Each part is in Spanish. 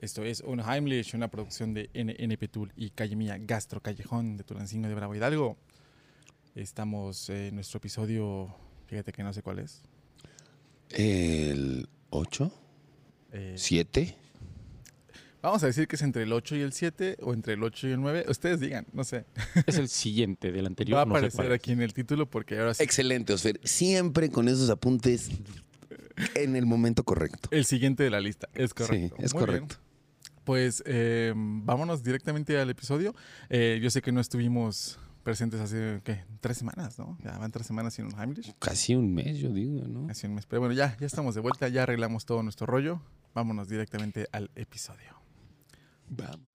Esto es Unheimlich, una producción de NNP Tool y Calle Mía Gastro Callejón de Tulancingo de Bravo Hidalgo. Estamos en nuestro episodio, fíjate que no sé cuál es. El 8, Eh, 7. Vamos a decir que es entre el 8 y el 7 o entre el 8 y el 9. Ustedes digan, no sé. Es el siguiente del anterior. Va a no sé aparecer aquí en el título porque ahora sí. Excelente, Osfer. Siempre con esos apuntes en el momento correcto. El siguiente de la lista, es correcto. Sí, es Muy bien. Pues eh, vámonos directamente al episodio. Eh, yo sé que no estuvimos presentes hace, ¿qué? Tres semanas, ¿no? Ya van tres semanas sin un Heimlich. Casi un mes, yo digo, ¿no? Hace un mes. Pero bueno, ya, ya estamos de vuelta, ya arreglamos todo nuestro rollo. Vámonos directamente al episodio. Vamos.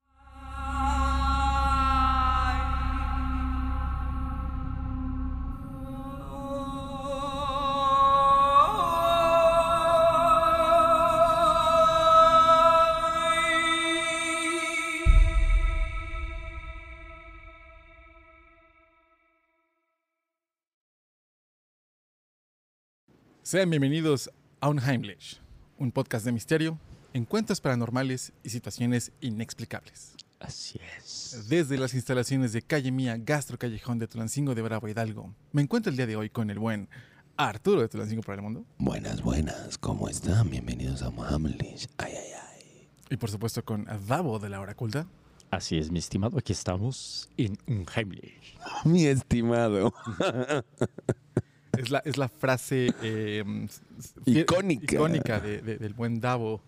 Sean bienvenidos a un Heimlich, un podcast de misterio, encuentros paranormales y situaciones inexplicables. Así es. Desde las instalaciones de Calle Mía, Gastro Callejón de Tulancingo de Bravo Hidalgo, me encuentro el día de hoy con el buen Arturo de Tulancingo para el Mundo. Buenas, buenas. ¿Cómo están? Bienvenidos a Mohammed. Ay, ay, ay. Y por supuesto con Davo de la Hora Culta. Así es, mi estimado. Aquí estamos en un Heimlich. Mi estimado. Es la, es la frase eh, s- Icónica. icónica de- de- del buen Davo.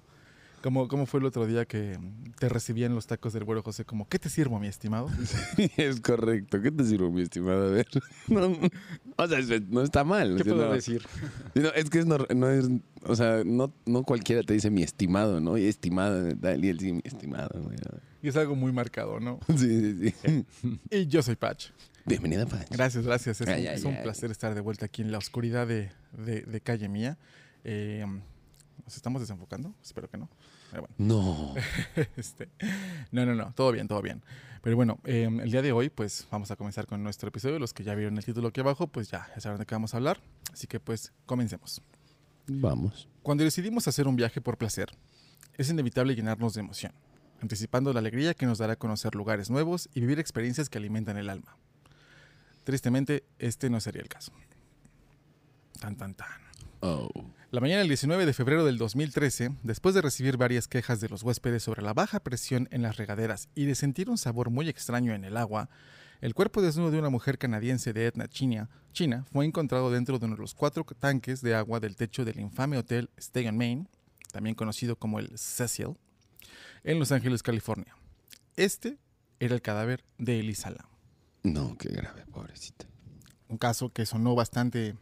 ¿Cómo, ¿Cómo fue el otro día que te recibían los tacos del güero José? Como, ¿qué te sirvo, mi estimado? es correcto. ¿Qué te sirvo, mi estimado? A ver. No, o sea, es- no está mal. ¿Qué o sea, puedo no. decir? No, es que es no, no es, o sea, no, no cualquiera te dice mi estimado, ¿no? Y estimado, tal, y él sí, mi estimado, güey. Y es algo muy marcado, ¿no? Sí, sí, sí. Y yo soy Patch. Bienvenida, Pach. Gracias, gracias. Es, Ay, un, ay, es un ay. placer estar de vuelta aquí en la oscuridad de, de- de Calle Mía. Eh, ¿Nos estamos desenfocando? Espero que no. Pero bueno. No. Este, no, no, no, todo bien, todo bien. Pero bueno, eh, el día de hoy, pues vamos a comenzar con nuestro episodio. Los que ya vieron el título aquí abajo, pues ya, ya saben de qué vamos a hablar. Así que pues comencemos. Vamos. Cuando decidimos hacer un viaje por placer, es inevitable llenarnos de emoción, anticipando la alegría que nos dará conocer lugares nuevos y vivir experiencias que alimentan el alma. Tristemente, este no sería el caso. Tan, tan, tan. Oh. La mañana del 19 de febrero del 2013, después de recibir varias quejas de los huéspedes sobre la baja presión en las regaderas y de sentir un sabor muy extraño en el agua, el cuerpo desnudo de una mujer canadiense de china, china fue encontrado dentro de uno de los cuatro tanques de agua del techo del infame hotel Stay on Main, también conocido como el Cecil, en Los Ángeles, California. Este era el cadáver de Elisa Lam No, qué grave, pobrecita. un caso que sonó bastante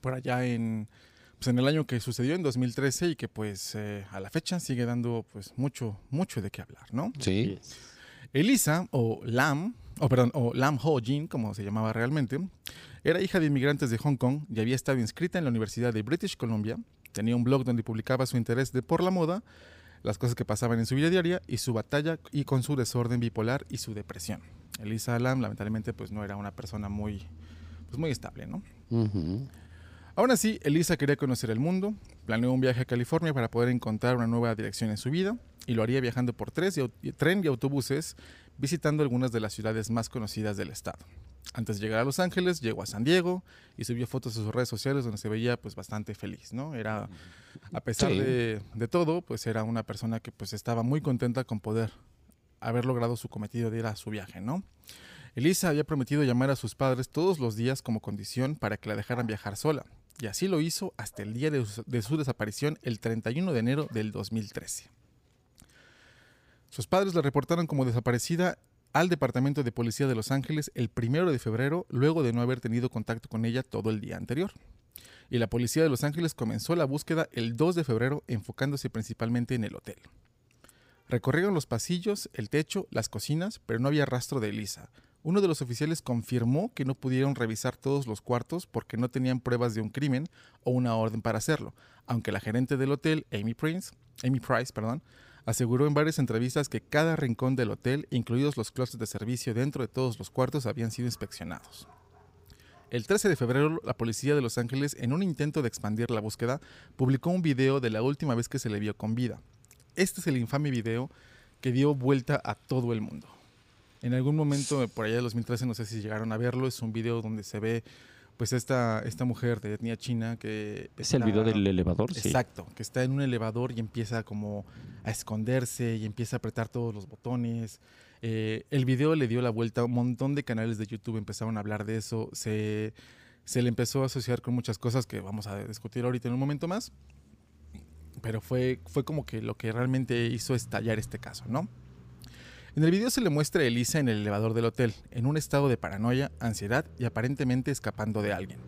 por allá en, pues en el año que sucedió, en 2013, y que pues eh, a la fecha sigue dando pues mucho, mucho de qué hablar, ¿no? Sí. Elisa, o Lam, o perdón, o Lam Ho Jin, como se llamaba realmente, era hija de inmigrantes de Hong Kong y había estado inscrita en la Universidad de British Columbia. Tenía un blog donde publicaba su interés de por la moda, las cosas que pasaban en su vida diaria y su batalla y con su desorden bipolar y su depresión. Elisa Lam, lamentablemente, pues no era una persona muy, pues muy estable, ¿no? Ujú. Aún así, Elisa quería conocer el mundo, planeó un viaje a California para poder encontrar una nueva dirección en su vida y lo haría viajando por tres y tren y autobuses, visitando algunas de las ciudades más conocidas del estado. Antes de llegar a Los Ángeles, llegó a San Diego y subió fotos a sus redes sociales donde se veía pues bastante feliz, ¿no? Era, a pesar Sí. de, de todo, pues era una persona que pues estaba muy contenta con poder haber logrado su cometido de ir a su viaje, ¿no? Elisa había prometido llamar a sus padres todos los días como condición para que la dejaran viajar sola, y así lo hizo hasta el día de su, de su desaparición, el 31 de enero del 2013. Sus padres la reportaron como desaparecida al Departamento de Policía de Los Ángeles el 1 de febrero, luego de no haber tenido contacto con ella todo el día anterior. Y la Policía de Los Ángeles comenzó la búsqueda el 2 de febrero, enfocándose principalmente en el hotel. Recorrieron los pasillos, el techo, las cocinas, pero no había rastro de Elisa. Uno de los oficiales confirmó que no pudieron revisar todos los cuartos porque no tenían pruebas de un crimen o una orden para hacerlo, aunque la gerente del hotel, Amy Prince, Amy Price, perdón, aseguró en varias entrevistas que cada rincón del hotel, incluidos los closets de servicio dentro de todos los cuartos, habían sido inspeccionados. El 13 de febrero, la policía de Los Ángeles, en un intento de expandir la búsqueda, publicó un video de la última vez que se le vio con vida. Este es el infame video que dio vuelta a todo el mundo. En algún momento, por allá de 2013, no sé si llegaron a verlo, es un video donde se ve pues esta, esta mujer de etnia china que... ¿Es el está- video del elevador? Sí. Exacto, que está en un elevador y empieza como a esconderse y empieza a apretar todos los botones. Eh, el video le dio la vuelta, un montón de canales de YouTube empezaron a hablar de eso, se, se le empezó a asociar con muchas cosas que vamos a discutir ahorita en un momento más, pero fue, fue como que lo que realmente hizo estallar este caso, ¿no? En el video se le muestra a Elisa en el elevador del hotel, en un estado de paranoia, ansiedad y aparentemente escapando de alguien.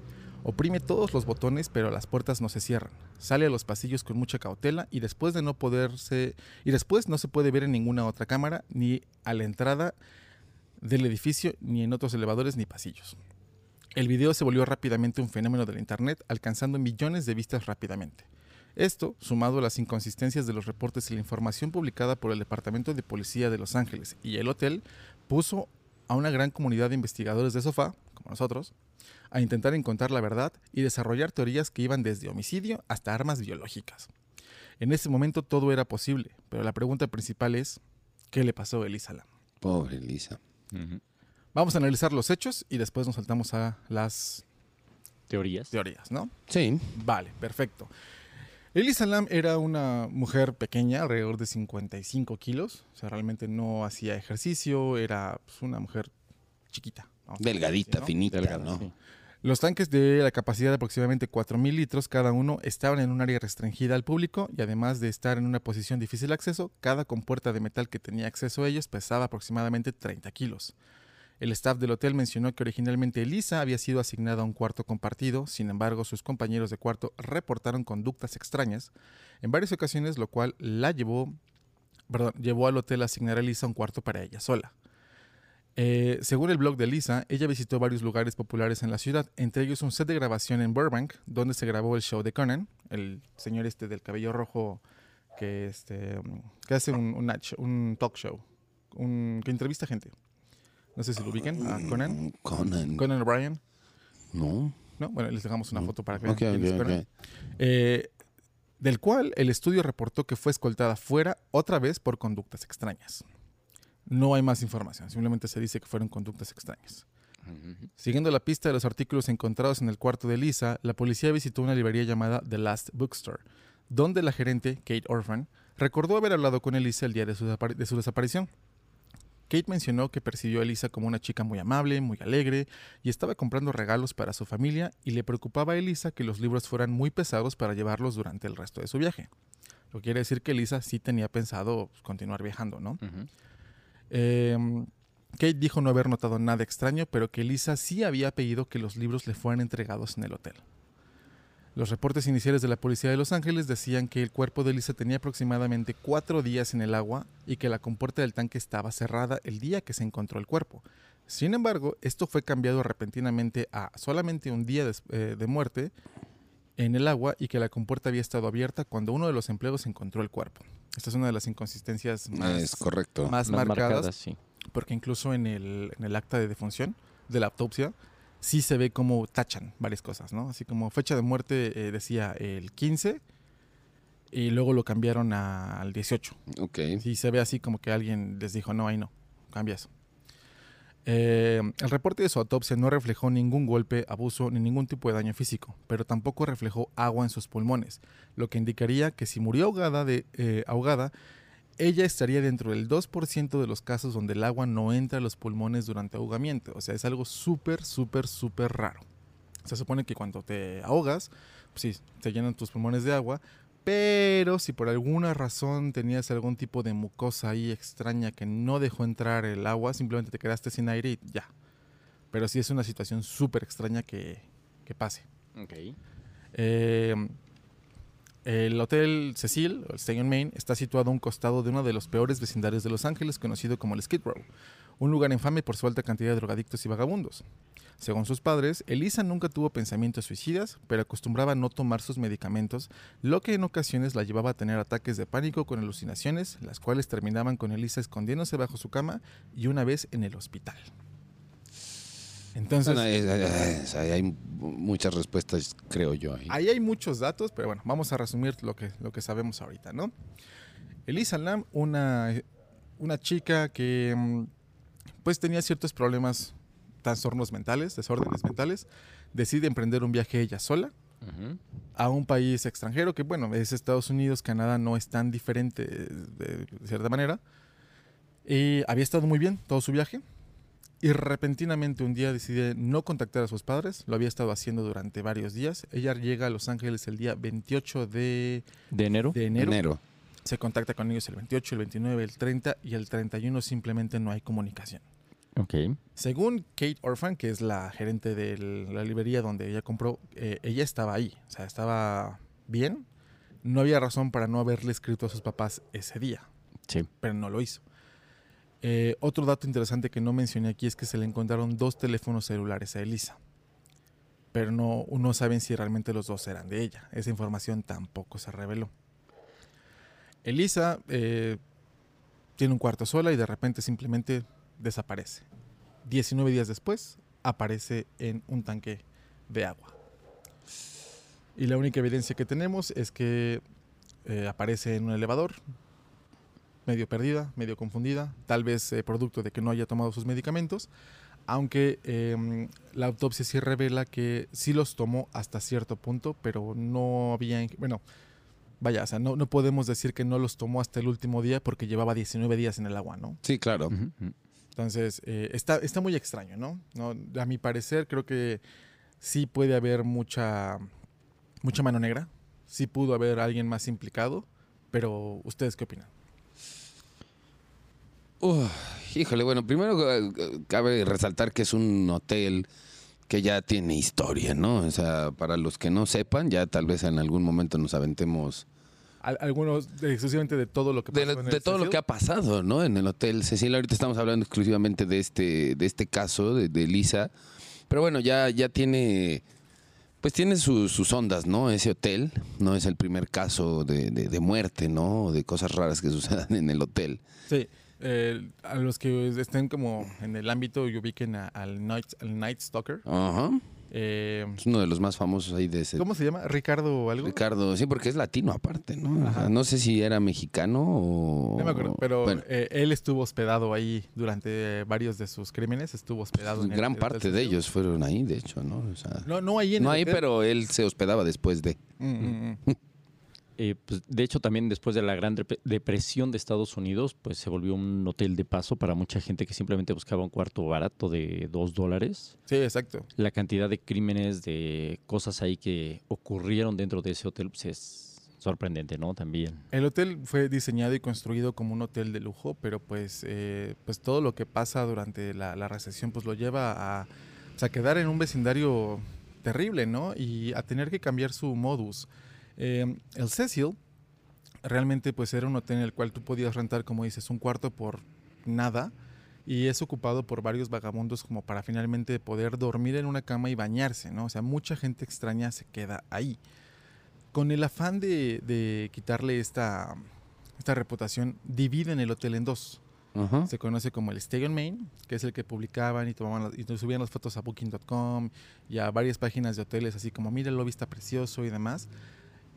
Oprime todos los botones, pero las puertas no se cierran. Sale a los pasillos con mucha cautela y después de no poderse y después no se puede ver en ninguna otra cámara ni a la entrada del edificio ni en otros elevadores ni pasillos. El video se volvió rápidamente un fenómeno del internet, alcanzando millones de vistas rápidamente. Esto, sumado a las inconsistencias de los reportes y la información publicada por el Departamento de Policía de Los Ángeles y el hotel, puso a una gran comunidad de investigadores de sofá, como nosotros, a intentar encontrar la verdad y desarrollar teorías que iban desde homicidio hasta armas biológicas. En ese momento todo era posible, pero la pregunta principal es, ¿qué le pasó a Elisa Lam? Pobre Lisa. Ujú. Vamos a analizar los hechos y después nos saltamos a las Teorías. teorías, ¿no? Sí. Vale, perfecto. Elisa Lam era una mujer pequeña, alrededor de 55 kilos. O sea, realmente no hacía ejercicio, era pues, una mujer chiquita. Delgadita, decir, ¿no? finita, Delgada, ¿no? sí. Los tanques de la capacidad de aproximadamente 4.000 litros cada uno estaban en un área restringida al público y además de estar en una posición difícil de acceso, cada compuerta de metal que tenía acceso a ellos pesaba aproximadamente 30 kilos. El staff del hotel mencionó que originalmente Elisa había sido asignada a un cuarto compartido, sin embargo sus compañeros de cuarto reportaron conductas extrañas en varias ocasiones, lo cual la llevó, perdón, llevó al hotel a asignar a Elisa un cuarto para ella sola. Eh, según el blog de Lisa, ella visitó varios lugares populares en la ciudad, entre ellos un set de grabación en Burbank, donde se grabó el show de Conan, el señor este del cabello rojo que, este, que hace un, un talk show, un- que entrevista gente. No sé si lo ubiquen, a Conan. Mm, Conan. Conan O'Brien. No. ¿no? Bueno, les dejamos una foto para que vean quién es ok, Conan. ok. Eh, del cual el estudio reportó que fue escoltada fuera otra vez por conductas extrañas. No hay más información, simplemente se dice que fueron conductas extrañas. Siguiendo la pista de los artículos encontrados en el cuarto de Lisa, la policía visitó una librería llamada The Last Bookstore, donde la gerente, Kate Orphan, recordó haber hablado con Elisa el día de su desaparición. Kate mencionó que percibió a Elisa como una chica muy amable, muy alegre, y estaba comprando regalos para su familia, y le preocupaba a Elisa que los libros fueran muy pesados para llevarlos durante el resto de su viaje. Lo que quiere decir que Elisa sí tenía pensado pues, continuar viajando, ¿no? Eh, Kate dijo no haber notado nada extraño, pero que Lisa sí había pedido que los libros le fueran entregados en el hotel. Los reportes iniciales de la policía de Los Ángeles decían que el cuerpo de Lisa tenía aproximadamente cuatro días en el agua y que la compuerta del tanque estaba cerrada el día que se encontró el cuerpo. Sin embargo, esto fue cambiado repentinamente a solamente un día eh, de muerte en el agua y que la compuerta había estado abierta cuando uno de los empleados encontró el cuerpo. Esta es una de las inconsistencias más, Es correcto. más Más marcadas marcadas, sí. porque incluso en el, en el acta de defunción de la autopsia sí se ve como tachan varias cosas, ¿no? Así como fecha de muerte eh, decía el 15 y luego lo cambiaron a- al 18. Ok. Sí se ve así como que alguien les dijo, no, ahí no, cambia eso. Eh, el reporte de su autopsia no reflejó ningún golpe, abuso ni ningún tipo de daño físico, pero tampoco reflejó agua en sus pulmones, lo que indicaría que si murió ahogada, de, eh, ahogada ella estaría dentro del 2% de los casos donde el agua no entra a los pulmones durante ahogamiento. O sea, es algo súper, súper, súper raro. Se supone que cuando te ahogas, pues sí, se llenan tus pulmones de agua, pero si por alguna razón tenías algún tipo de mucosa ahí extraña que no dejó entrar el agua, simplemente te quedaste sin aire y ya. Pero sí es una situación súper extraña que, que pase. Ok. Eh, el Hotel Cecil, o el Stay on Main, está situado a un costado de uno de los peores vecindarios de Los Ángeles, conocido como el Skid Row, un lugar infame por su alta cantidad de drogadictos y vagabundos. Según sus padres, Elisa nunca tuvo pensamientos suicidas, pero acostumbraba a no tomar sus medicamentos, lo que en ocasiones la llevaba a tener ataques de pánico con alucinaciones, las cuales terminaban con Elisa escondiéndose bajo su cama y una vez en el hospital. Entonces, es- hay muchas respuestas, creo yo. ahí. Ahí hay muchos datos, pero bueno, vamos a resumir lo que, lo que sabemos ahorita, ¿no? Elisa Lam, una, una chica que mm, pues tenía ciertos problemas, trastornos mentales, desórdenes mentales, decide emprender un viaje ella sola Ujú. a un país extranjero que, bueno, es Estados Unidos, Canadá no es tan diferente de, de cierta manera. Y había estado muy bien todo su viaje. Y repentinamente un día decide no contactar a sus padres. Lo había estado haciendo durante varios días. Ella llega a Los Ángeles el día 28 de, ¿De enero? de enero. Enero. Se contacta con ellos el 28, el 29, el 30 y el 31 simplemente no hay comunicación. Ok. Según Kate Orphan, que es la gerente de la librería donde ella compró, eh, ella estaba ahí, o sea, estaba bien. No había razón para no haberle escrito a sus papás ese día, Sí. pero no lo hizo. Eh, otro dato interesante que no mencioné aquí es que se le encontraron dos teléfonos celulares a Elisa, pero no, no saben si realmente los dos eran de ella. Esa información tampoco se reveló. Elisa eh, tiene un cuarto sola y de repente simplemente desaparece. 19 días después aparece en un tanque de agua. Y la única evidencia que tenemos es que eh, aparece en un elevador, medio perdida, medio confundida, tal vez eh, producto de que no haya tomado sus medicamentos, aunque eh, la autopsia sí revela que sí los tomó hasta cierto punto, pero no había, bueno, vaya, o sea, no, no podemos decir que no los tomó hasta el último día porque llevaba 19 días en el agua, ¿no? Sí, claro. Entonces, eh, está, está muy extraño, ¿no? ¿no? A mi parecer, creo que sí puede haber mucha, mucha mano negra. Sí pudo haber alguien más implicado. Pero, ¿ustedes qué opinan? Uf, híjole, bueno, primero eh, cabe resaltar que es un hotel que ya tiene historia, ¿no? O sea, para los que no sepan, ya tal vez en algún momento nos aventemos Al- algunos, de- exclusivamente de todo lo que de, pasó en el de todo lo que ha pasado, ¿no? En el hotel Cecil. Ahorita estamos hablando exclusivamente de este, de este caso de, de Lisa, pero bueno, ya, ya tiene, pues tiene sus- sus ondas, ¿no? Ese hotel no es el primer caso de, de- de muerte, ¿no? O de cosas raras que sucedan en el hotel. Sí. Eh, a los que estén como en el ámbito y ubiquen a- al, Night, al Night Stalker. Ajá. eh, Es uno de los más famosos ahí de ese. ¿Cómo se llama? ¿Ricardo o algo? Ricardo, sí, porque es latino aparte, ¿no? O Ajá. sea, no sé si era mexicano o... No me acuerdo, pero Bueno, eh, él estuvo hospedado ahí durante varios de sus crímenes. Estuvo hospedado en el- gran el parte de ellos fueron ahí, de hecho, ¿no? O sea, No, no ahí en no el ahí, hotel. pero él se hospedaba después de... Mm, mm, mm. Eh, pues, de hecho, también después de la Gran Dep- Depresión de Estados Unidos, pues se volvió un hotel de paso para mucha gente que simplemente buscaba un cuarto barato de dos dólares. Sí, exacto. La cantidad de crímenes, de cosas ahí que ocurrieron dentro de ese hotel, pues es sorprendente, ¿no? También. El hotel fue diseñado y construido como un hotel de lujo, pero pues, eh, pues todo lo que pasa durante la, la recesión pues lo lleva a, pues, a quedar en un vecindario terrible, ¿no? Y a tener que cambiar su modus. Eh, el Cecil realmente pues era un hotel en el cual tú podías rentar, como dices, un cuarto por nada y es ocupado por varios vagabundos como para finalmente poder dormir en una cama y bañarse, ¿no? O sea, mucha gente extraña se queda ahí. Con el afán de, de quitarle esta, esta reputación, dividen el hotel en dos. Se conoce como el Stay on Main, que es el que publicaban y tomaban las- y subían las fotos a Booking.com y a varias páginas de hoteles, así como mira el lobby está precioso y demás.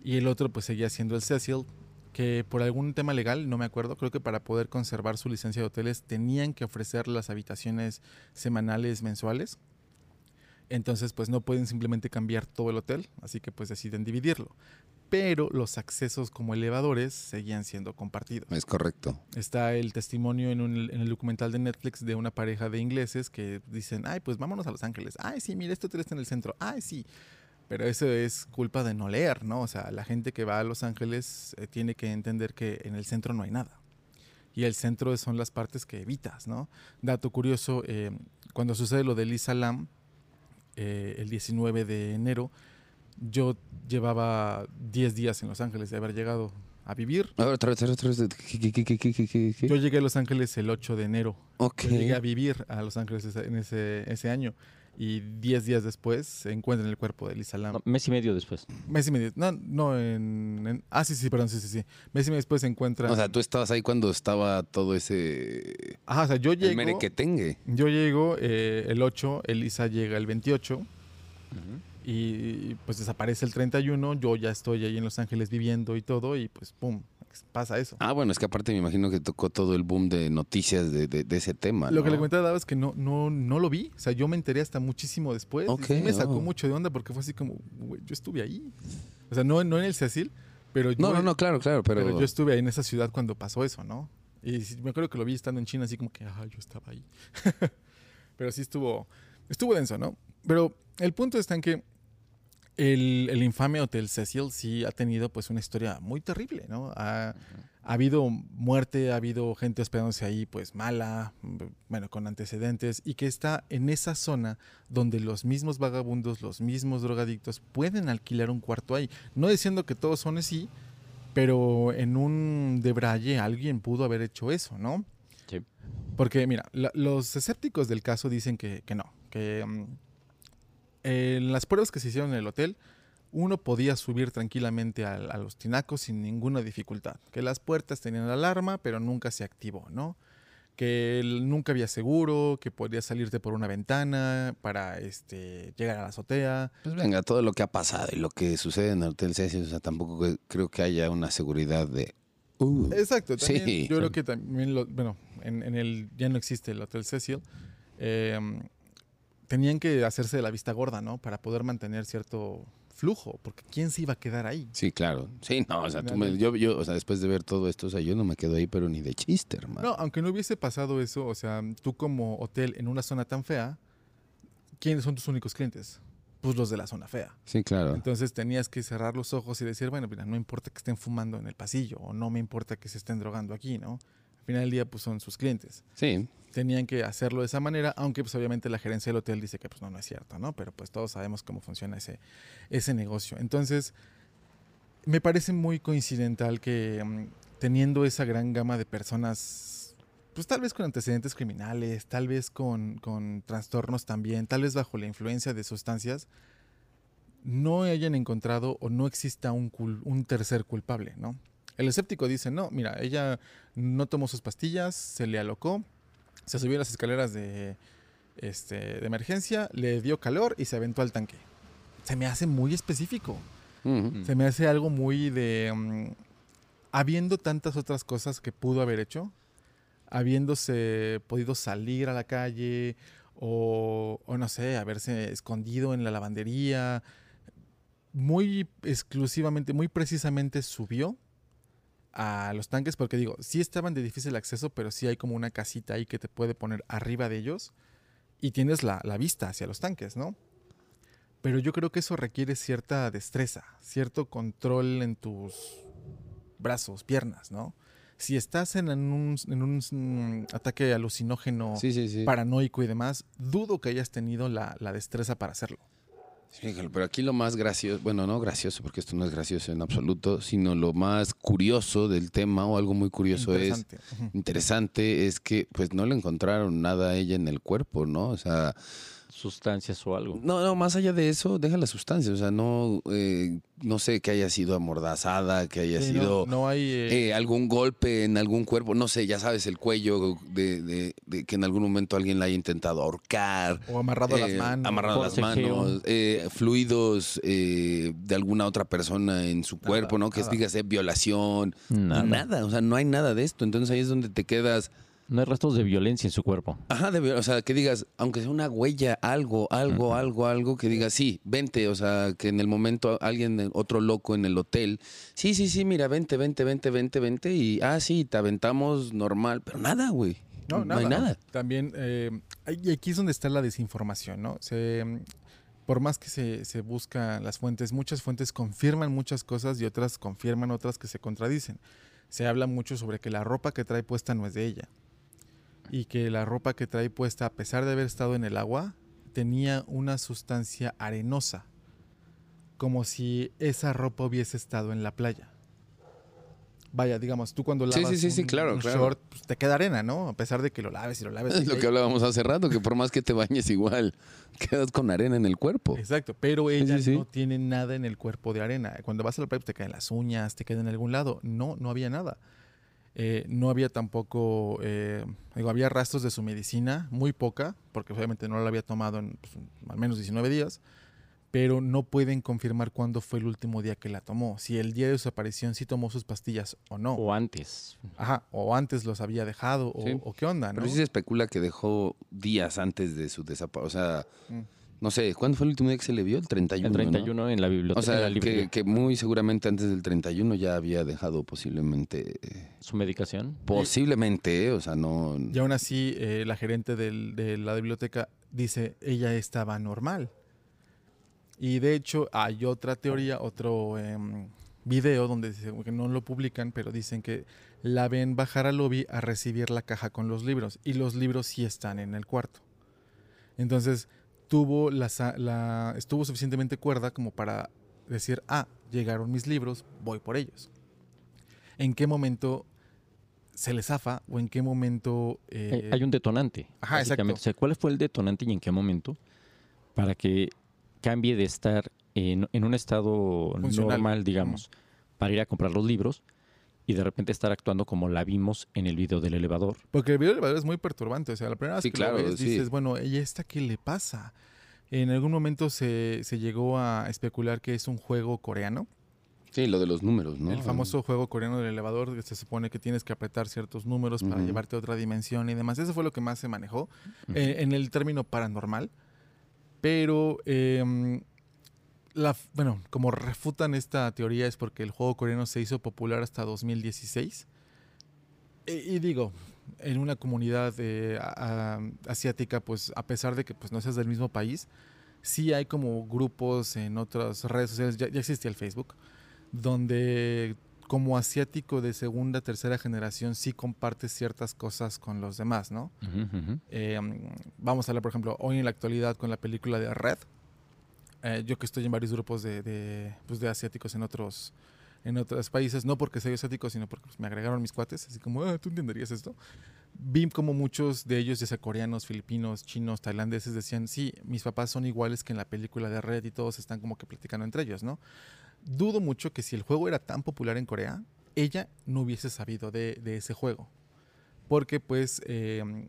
Y el otro pues seguía siendo el Cecil, que por algún tema legal, no me acuerdo, creo que para poder conservar su licencia de hoteles tenían que ofrecer las habitaciones semanales, mensuales. Entonces pues no pueden simplemente cambiar todo el hotel, así que pues deciden dividirlo. Pero los accesos como elevadores seguían siendo compartidos. Es correcto. Está el testimonio en, un- en el documental de Netflix de una pareja de ingleses que dicen, ay, pues vámonos a Los Ángeles. Ay, sí, mira, este hotel está en el centro. Ay, sí. Pero eso es culpa de no leer, ¿no? O sea, la gente que va a Los Ángeles eh, tiene que entender que en el centro no hay nada. Y el centro son las partes que evitas, ¿no? Dato curioso, eh, cuando sucede lo de Lisa Lam, eh, el 19 de enero, yo llevaba 10 días en Los Ángeles de haber llegado a vivir. A ver, otra vez, otra vez. Yo llegué a Los Ángeles el 8 de enero. Ok. Yo llegué a vivir a Los Ángeles ese- en ese, ese año. Y 10 días después se encuentra en el cuerpo de Lisa Lam. No, mes y medio después. Mes y medio. No, no, en, en- Ah, sí, sí, perdón, sí, sí, sí. Mes y medio después se encuentra. O sea, tú estabas ahí cuando estaba todo ese... Ajá, o sea, yo El llego. merequetengue. Yo llego eh, el 8, Elisa llega el 28. Y pues desaparece el 31. Yo ya estoy ahí en Los Ángeles viviendo y todo. Y pues, pum, pasa eso. Ah, bueno, es que aparte me imagino que tocó todo el boom de noticias de, de- de ese tema. Lo que le comentaba es que no, no, no lo vi. O sea, yo me enteré hasta muchísimo después. y sí me sacó oh. mucho de onda porque fue así como, güey, yo estuve ahí. O sea, no, no en el Cecil, pero yo, No, no, no, claro, claro, pero, pero yo estuve ahí en esa ciudad cuando pasó eso, ¿no? Y me acuerdo que lo vi estando en China así como que, ah, yo estaba ahí. pero sí estuvo, estuvo denso, ¿no? Pero el punto está en que el, el infame Hotel Cecil sí ha tenido pues una historia muy terrible, ¿no? Ha, ha habido muerte, ha habido gente hospedándose ahí pues mala, bueno, con antecedentes y que está en esa zona donde los mismos vagabundos, los mismos drogadictos pueden alquilar un cuarto ahí. No diciendo que todos son así, pero en un debraye alguien pudo haber hecho eso, ¿no? Sí. Porque, mira, la- los escépticos del caso dicen que, que no, que mm, en las pruebas que se hicieron en el hotel, uno podía subir tranquilamente al- a, los tinacos sin ninguna dificultad. Que las puertas tenían alarma, pero nunca se activó, ¿no? Que nunca había seguro, que podías salirte por una ventana para este, llegar a la azotea. Pues venga, todo lo que ha pasado y lo que sucede en el Hotel Cecil, o sea, tampoco creo que haya una seguridad de... uh, Exacto, también, Sí. yo creo que también, lo- bueno, en, en el, ya no existe el Hotel Cecil, eh, tenían que hacerse de la vista gorda, ¿no? Para poder mantener cierto flujo, porque ¿quién se iba a quedar ahí? Sí, claro. Sí, no, o sea, tú me- yo, yo, o sea, después de ver todo esto, o sea, yo no me quedo ahí, pero ni de chiste, hermano. No, aunque no hubiese pasado eso, o sea, tú como hotel en una zona tan fea, ¿quiénes son tus únicos clientes? Pues los de la zona fea. Sí, claro. Entonces tenías que cerrar los ojos y decir, bueno, mira, no importa que estén fumando en el pasillo o no me importa que se estén drogando aquí, ¿no? Al final del día, pues son sus clientes. Sí, Tenían que hacerlo de esa manera, aunque pues obviamente la gerencia del hotel dice que pues no, no es cierto, ¿no? Pero pues todos sabemos cómo funciona ese, ese negocio. Entonces, me parece muy coincidental que mm, teniendo esa gran gama de personas, pues tal vez con antecedentes criminales, tal vez con, con trastornos también, tal vez bajo la influencia de sustancias, no hayan encontrado o no exista un, un tercer culpable, ¿no? El escéptico dice, no, mira, ella no tomó sus pastillas, se le alocó, se subió a las escaleras de, este, de emergencia, le dio calor y se aventó al tanque. Se me hace muy específico. Ujú. Se me hace algo muy de... mm, habiendo tantas otras cosas que pudo haber hecho, habiéndose podido salir a la calle o, o no sé, haberse escondido en la lavandería, muy exclusivamente, muy precisamente subió a los tanques porque digo, sí estaban de difícil acceso, pero sí hay como una casita ahí que te puede poner arriba de ellos y tienes la, la vista hacia los tanques, ¿no? Pero yo creo que eso requiere cierta destreza, cierto control en tus brazos, piernas, ¿no? Si estás en un, en un, mm, ataque alucinógeno, Sí, sí, sí. paranoico y demás, dudo que hayas tenido la, la destreza para hacerlo. Fíjale, pero aquí lo más gracioso, bueno, no gracioso, porque esto no es gracioso en absoluto, sino lo más curioso del tema, o algo muy curioso es, interesante, es que pues no le encontraron nada a ella en el cuerpo, ¿no? O sea, Sustancias o algo. no, no, más allá de eso, deja la sustancia, o sea, no, eh, no sé, que haya sido amordazada, que haya Sí, no- sido... no, hay... eh, eh, algún golpe en algún cuerpo, no sé, ya sabes, el cuello de, de- de que en algún momento alguien la haya intentado ahorcar, o amarrado a las manos. amarrado a las manos, eh, fluidos eh, de alguna otra persona en su Nada, cuerpo, ¿no? Que digas violación, Nada. nada, o sea, no hay nada de esto. Entonces ahí es donde te quedas, No hay rastros de violencia en su cuerpo. ajá, de o sea, que digas, aunque sea una huella, algo, algo, algo, algo, que digas, sí, vente, o sea, que en el momento alguien, otro loco en el hotel, sí, sí, sí, mira, vente, vente, vente, vente, vente, y, ah, sí, te aventamos normal, pero nada, güey. No, hay nada. También, eh, y aquí es donde está la desinformación, ¿no? Se, por más que se, se buscan las fuentes, muchas fuentes confirman muchas cosas y otras confirman otras que se contradicen. Se habla mucho sobre que la ropa que trae puesta no es de ella. Y que la ropa que trae puesta, a pesar de haber estado en el agua, tenía una sustancia arenosa. Como si esa ropa hubiese estado en la playa. Vaya, digamos, tú cuando lavas sí, sí, sí, un- claro, un claro. short, pues, te queda arena, ¿no? A pesar de que lo laves y lo laves. Es lo que hablábamos hace rato, que por más que te bañes igual, quedas con arena en el cuerpo. Exacto, pero ella no tiene nada en el cuerpo de arena. Cuando vas a la playa pues, te caen las uñas, te quedan en algún lado. No, no había nada. Eh, no había tampoco, eh, digo, había rastros de su medicina, muy poca, porque obviamente no la había tomado en pues, al menos 19 días, pero no pueden confirmar cuándo fue el último día que la tomó. Si el día de su aparición sí tomó sus pastillas o no. O antes. Ajá, o antes los había dejado, o, Sí. o qué onda, ¿no? Pero sí se especula que dejó días antes de su desaparición. O sea, Mm. No sé, ¿cuándo fue el último día que se le vio? El 31. El ¿no? 31 en la biblioteca. O sea, que, muy seguramente antes del 31 ya había dejado posiblemente. eh, Su medicación. Posiblemente, eh, o sea, no. Y aún así, eh, la gerente del- de la biblioteca dice, ella estaba normal. Y de hecho, hay otra teoría, otro em, video donde dice, que no lo publican, pero dicen que la ven bajar al lobby a recibir la caja con los libros. Y los libros sí están en el cuarto. Entonces, tuvo la, la- estuvo suficientemente cuerda como para decir, ah, llegaron mis libros, voy por ellos. ¿En qué momento se le zafa o en qué momento... eh, Hay- Hay un detonante. Ajá, exacto. O sea, ¿cuál fue el detonante y en qué momento para que cambie de estar en, en un estado Funcional. normal, digamos, para ir a comprar los libros y de repente estar actuando como la vimos en el video del elevador? Porque el video del elevador es muy perturbante. O sea, la primera vez Sí, que claro, lo ves, sí. dices, bueno, ¿y esta qué le pasa? En algún momento se, se llegó a especular que es un juego coreano. Sí, lo de los números, ¿no? El famoso juego coreano del elevador, que se supone que tienes que apretar ciertos números para Ujú. llevarte a otra dimensión y demás. Eso fue lo que más se manejó Ujú. eh, en el término paranormal. Pero, em, la, bueno, como refutan esta teoría es porque el juego coreano se hizo popular hasta 2016. E- Y, digo, en una comunidad eh, a- a- asiática, pues a pesar de que pues, no seas del mismo país, sí hay como grupos en otras redes sociales, ya, ya existía el Facebook, donde como asiático de segunda, tercera generación sí compartes ciertas cosas con los demás, ¿no? Eh, vamos a hablar, por ejemplo, hoy en la actualidad con la película de Red. Eh, yo que estoy en varios grupos de, de, pues, de asiáticos en otros, en otros países, no porque soy asiático, sino porque pues, me agregaron mis cuates, así como, "Ah, ¿tú entenderías esto? Vi como muchos de ellos, ya sea coreanos, filipinos, chinos, tailandeses, decían, sí, mis papás son iguales que en la película de Red y todos están como que platicando entre ellos, ¿no? Dudo mucho que si el juego era tan popular en Corea, ella no hubiese sabido de, de ese juego. Porque pues eh,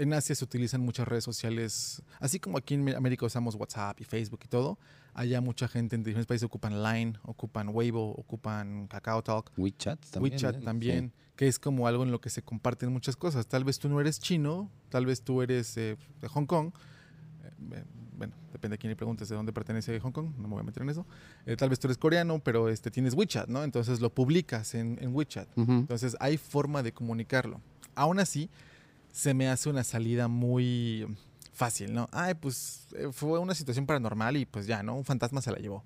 en Asia se utilizan muchas redes sociales, así como aquí en América usamos WhatsApp y Facebook y todo, allá mucha gente en diferentes países ocupan Line, ocupan Weibo, ocupan Kakao Talk, WeChat también. WeChat ¿eh? también, que es como algo en lo que se comparten muchas cosas. Tal vez tú no eres chino, tal vez tú eres eh, de Hong Kong. eh, bueno, depende de quién le preguntes de dónde pertenece Hong Kong, no me voy a meter en eso. Eh, tal vez tú eres coreano, pero este, tienes WeChat, ¿no? Entonces lo publicas en, en WeChat. Entonces hay forma de comunicarlo. Aún así, se me hace una salida muy fácil, ¿no? Ay, pues eh, fue una situación paranormal y pues ya, ¿no? Un fantasma se la llevó.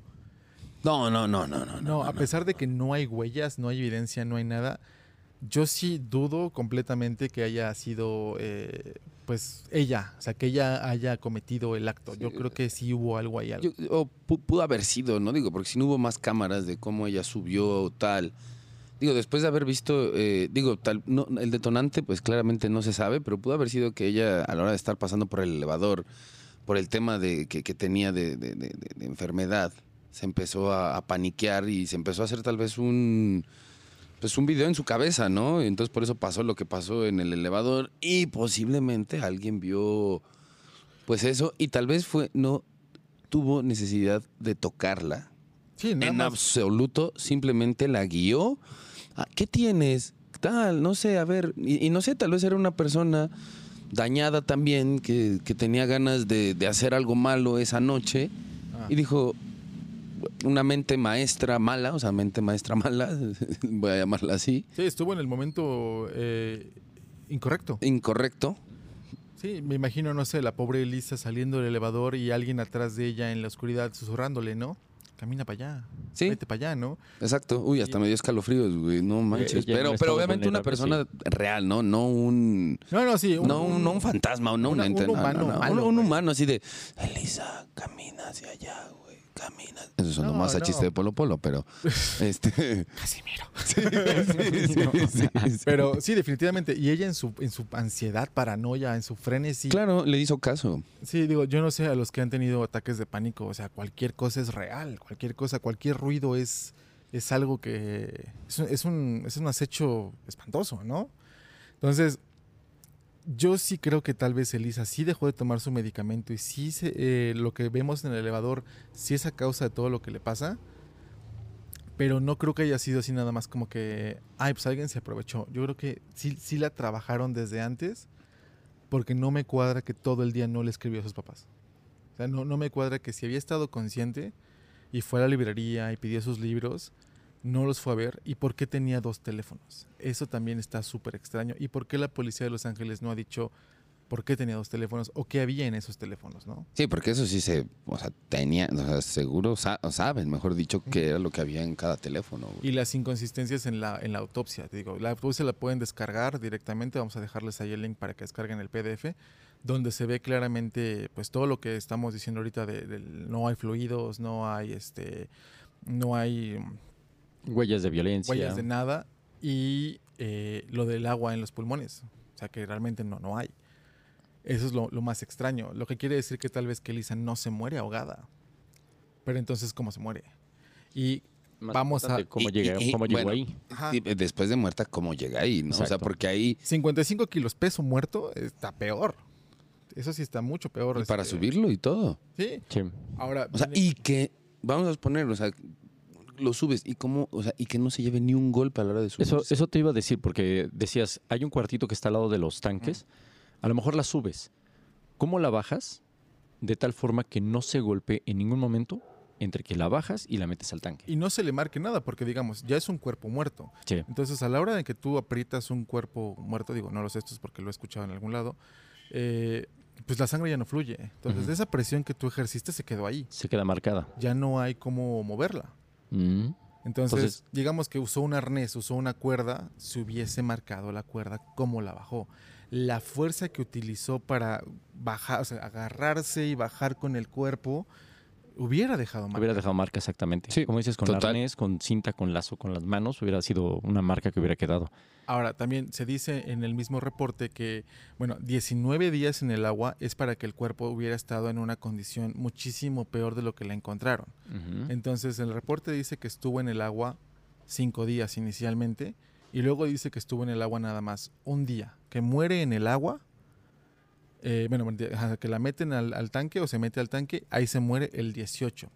No, no, no, no, no. No, a pesar de que no hay huellas, no hay evidencia, no hay nada, yo sí dudo completamente que haya sido, eh, pues, ella, o sea, que ella haya cometido el acto. Yo Sí. creo que sí hubo algo ahí. algo. Yo- o pu- pudo haber sido, ¿no? Digo, porque si no hubo más cámaras de cómo ella subió o tal. Digo, después de haber visto, eh, digo, tal, no, el detonante, pues claramente no se sabe, pero pudo haber sido que ella, a la hora de estar pasando por el elevador, por el tema de que, tenía de, enfermedad, se empezó a, a paniquear y se empezó a hacer tal vez un, pues un video en su cabeza, ¿no? Entonces por eso pasó lo que pasó en el elevador y posiblemente alguien vio, pues eso, y tal vez fue, no tuvo necesidad de tocarla. Sí, nada en más. absoluto, simplemente la guió. Ah, ¿Qué tienes? Tal, no sé, a ver. Y, y no sé, tal vez era una persona dañada también, que, que tenía ganas de, de hacer algo malo esa noche. Ah. Y dijo, una mente maestra mala, o sea, mente maestra mala, voy a llamarla así, Sí, estuvo en el momento eh, incorrecto. incorrecto. Sí, me imagino, no sé, la pobre Elisa saliendo del elevador y alguien atrás de ella en la oscuridad susurrándole, ¿no? Camina para allá, Sí. vete para allá, ¿no? Exacto. Uy, hasta me dio escalofríos, güey. No manches. Pero, un pero obviamente una persona real, ¿no? No un... No, no, sí. No un, no un fantasma o no un ente. un no, no, humano no, malo, un, un humano así de, Elisa, camina hacia allá, güey, camina. Eso No, más a no. chiste de Polo Polo, pero este... Casimiro. sí, sí, sí, sí, sí. Pero sí, definitivamente. Y ella en su, en su ansiedad, paranoia, en su frenesí. Claro, le hizo caso. Sí, digo, yo no sé a los que han tenido ataques de pánico. O sea, cualquier cosa es real. Cualquier cosa, cualquier ruido es, es algo que. Es un, es un, es un acecho espantoso, ¿no? Entonces, yo sí creo que tal vez Elisa sí dejó de tomar su medicamento y sí se- eh, lo que vemos en el elevador sí es a causa de todo lo que le pasa. Pero no creo que haya sido así nada más como que, ay, pues alguien se aprovechó. Yo creo que sí, sí la trabajaron desde antes porque no me cuadra que todo el día no le escribió a sus papás. O sea, no, no me cuadra que si había estado consciente y fue a la librería y pidió sus libros, no los fue a ver y por qué tenía dos teléfonos. Eso también está súper extraño. ¿Y por qué la policía de Los Ángeles no ha dicho por qué tenía dos teléfonos o qué había en esos teléfonos, no? Sí, porque eso sí se, o sea, tenía, o sea, seguro sa- saben, mejor dicho, qué era lo que había en cada teléfono. güey. Y las inconsistencias en la, en la autopsia. Te digo, la autopsia la pueden descargar directamente. Vamos a dejarles ahí el link para que descarguen el PDF, donde se ve claramente pues todo lo que estamos diciendo ahorita de, no hay fluidos, no hay este, no hay Huellas de violencia. huellas de nada y eh, lo del agua en los pulmones. O sea que realmente no, no hay. Eso es lo, lo más extraño. Lo que quiere decir que tal vez que Elisa no se muere ahogada. Pero entonces, ¿cómo se muere? Y Más Vamos a- ¿Cómo, y- llega, y- y, cómo llegó bueno, ahí? Ajá. Después de muerta, ¿cómo llega ahí? ¿no? O sea, porque ahí, 55 kilos peso muerto está peor. Eso sí está mucho peor. y para este, subirlo y todo. Sí. Sí. Ahora, O sea, viene- y que, vamos a poner, o sea, lo subes y cómo, o sea, y que no se lleve ni un golpe a la hora de subir. Eso, eso te iba a decir, porque decías, hay un cuartito que está al lado de los tanques, a lo mejor la subes. ¿Cómo la bajas? De tal forma que no se golpee en ningún momento entre que la bajas y la metes al tanque. y no se le marque nada, porque digamos, ya es un cuerpo muerto. Sí. Entonces, a la hora de que tú aprietas un cuerpo muerto, digo, no lo sé, esto es porque lo he escuchado en algún lado, eh, pues la sangre ya no fluye. Entonces, Ujú. esa presión que tú ejerciste se quedó ahí. Se queda marcada. Ya no hay cómo moverla. Mm. Entonces, Entonces- digamos que usó un arnés, usó una cuerda, se hubiese marcado la cuerda cómo la bajó. La fuerza que utilizó para bajar, o sea, agarrarse y bajar con el cuerpo, hubiera dejado marca. Hubiera dejado marca exactamente. Sí, Como dices, con total. arnés, con cinta, con lazo, con las manos, hubiera sido una marca que hubiera quedado. Ahora, también se dice en el mismo reporte que, bueno, 19 días en el agua es para que el cuerpo hubiera estado en una condición muchísimo peor de lo que la encontraron. Entonces, el reporte dice que estuvo en el agua cinco días inicialmente y luego dice que estuvo en el agua nada más un día, que muere en el agua. Eh, bueno, que la meten al, al tanque o se mete al tanque, ahí se muere el 18.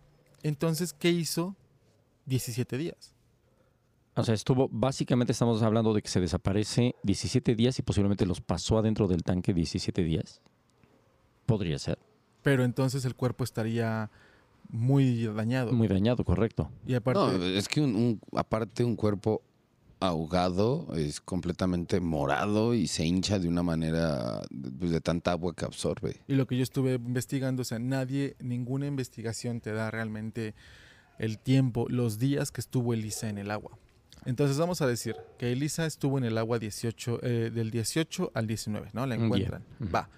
Entonces, ¿qué hizo 17 días? O sea, estuvo, básicamente estamos hablando de que se desaparece 17 días y posiblemente los pasó adentro del tanque 17 días. Podría ser. Pero entonces el cuerpo estaría muy dañado. Muy dañado, correcto. y aparte, No, es que un, un- aparte un cuerpo ahogado es completamente morado y se hincha de una manera pues, de tanta agua que absorbe. y lo que yo estuve investigando, o sea, nadie, ninguna investigación te da realmente el tiempo, los días que estuvo Elisa en el agua. Entonces vamos a decir que Elisa estuvo en el agua 18, eh, del 18 al 19, ¿no? La encuentran. Va.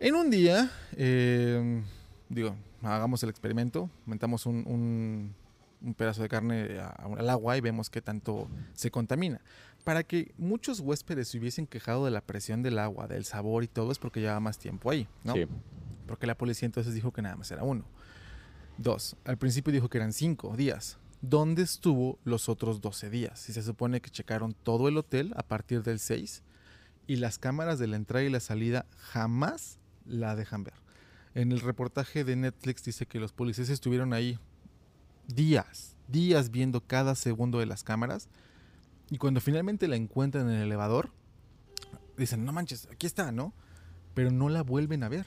En un día, eh, digo, hagamos el experimento, metamos un, un- un pedazo de carne a- al agua y vemos qué tanto se contamina. Para que muchos huéspedes se hubiesen quejado de la presión del agua, del sabor y todo, es porque llevaba más tiempo ahí, ¿no? Sí. Porque la policía entonces dijo que nada más era uno. Dos, al principio dijo que eran cinco días. ¿Dónde estuvo los otros 12 días? Si se supone que checaron todo el hotel a partir del 6 y las cámaras de la entrada y la salida jamás la dejan ver. En el reportaje de Netflix dice que los policías estuvieron ahí días, días viendo cada segundo de las cámaras y cuando finalmente la encuentran en el elevador, dicen, no manches, aquí está, ¿no? Pero no la vuelven a ver.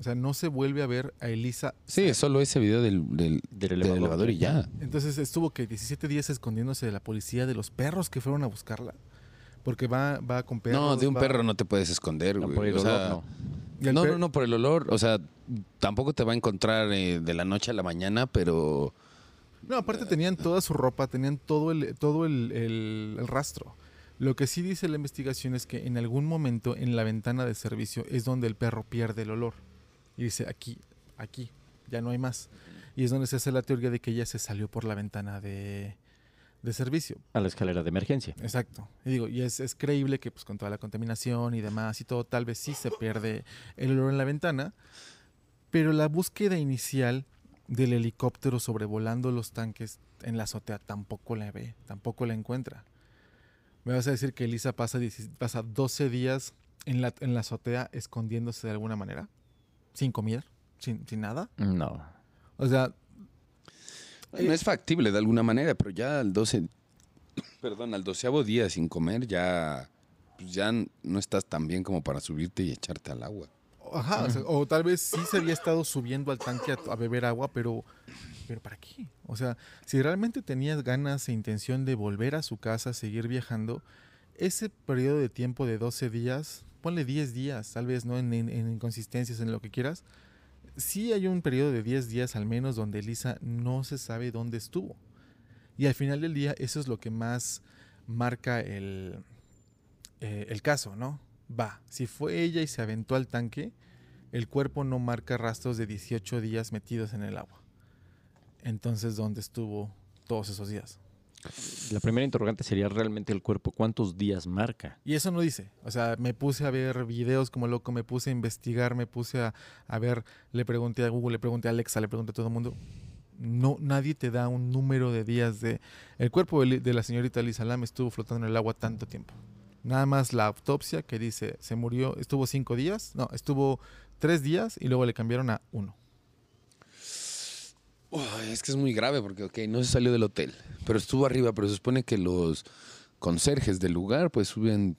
O sea, no se vuelve a ver a Elisa. Sí, es solo ese video del, del, Del del elevador. y ya. Entonces estuvo que 17 días escondiéndose de la policía, de los perros que fueron a buscarla. Porque va, va con perros. No, de un va- perro no te puedes esconder, No, güey. por el O olor, sea, no. y el no, per- no, no, por el olor. O sea, tampoco te va a encontrar eh, de la noche a la mañana, pero No, aparte tenían toda su ropa, tenían todo el, todo el, el- el rastro. Lo que sí dice la investigación es que en algún momento en la ventana de servicio es donde el perro pierde el olor. Y dice, aquí, aquí, ya no hay más. Y es donde se hace la teoría de que ella se salió por la ventana de, de servicio. A la escalera de emergencia. Exacto. Y digo, y es, es creíble que pues con toda la contaminación y demás y todo, tal vez sí se pierde el olor en la ventana, pero la búsqueda inicial del helicóptero sobrevolando los tanques en la azotea tampoco la ve, tampoco la encuentra. Me vas a decir que Elisa pasa, 10 pasa 12 días en la, en la azotea escondiéndose de alguna manera? ¿Sin comer? ¿Sin, sin nada? No. O sea, No es factible de alguna manera, pero ya al 12, perdón, al doceavo día sin comer ya, pues ya no estás tan bien como para subirte y echarte al agua. Ajá, o, sea, o tal vez sí se había estado subiendo al tanque a, a beber agua, pero, pero ¿para qué? O sea, si realmente tenías ganas e intención de volver a su casa, seguir viajando, ese periodo de tiempo de 12 días, ponle 10 días, tal vez no en, en- en inconsistencias, en lo que quieras, sí hay un periodo de 10 días al menos donde Elisa no se sabe dónde estuvo. Y al final del día eso es lo que más marca el, eh, el caso, ¿no? Va, si fue ella y se aventó al tanque, el cuerpo no marca rastros de 18 días metidos en el agua. Entonces, ¿dónde estuvo todos esos días? La primera interrogante sería realmente el cuerpo, ¿cuántos días marca? Y eso no dice. O sea, me puse a ver videos como loco, me puse a investigar, me puse a, a ver, le pregunté a Google, le pregunté a Alexa, le pregunté a todo el mundo. No, nadie te da un número de días de... El cuerpo de la señorita Lisa Lam estuvo flotando en el agua tanto tiempo. Nada más la autopsia que dice, se murió, estuvo cinco días, no, estuvo tres días y luego le cambiaron a uno. Es que es muy grave porque, ok, no se salió del hotel, pero estuvo arriba, pero se supone que los conserjes del lugar pues suben,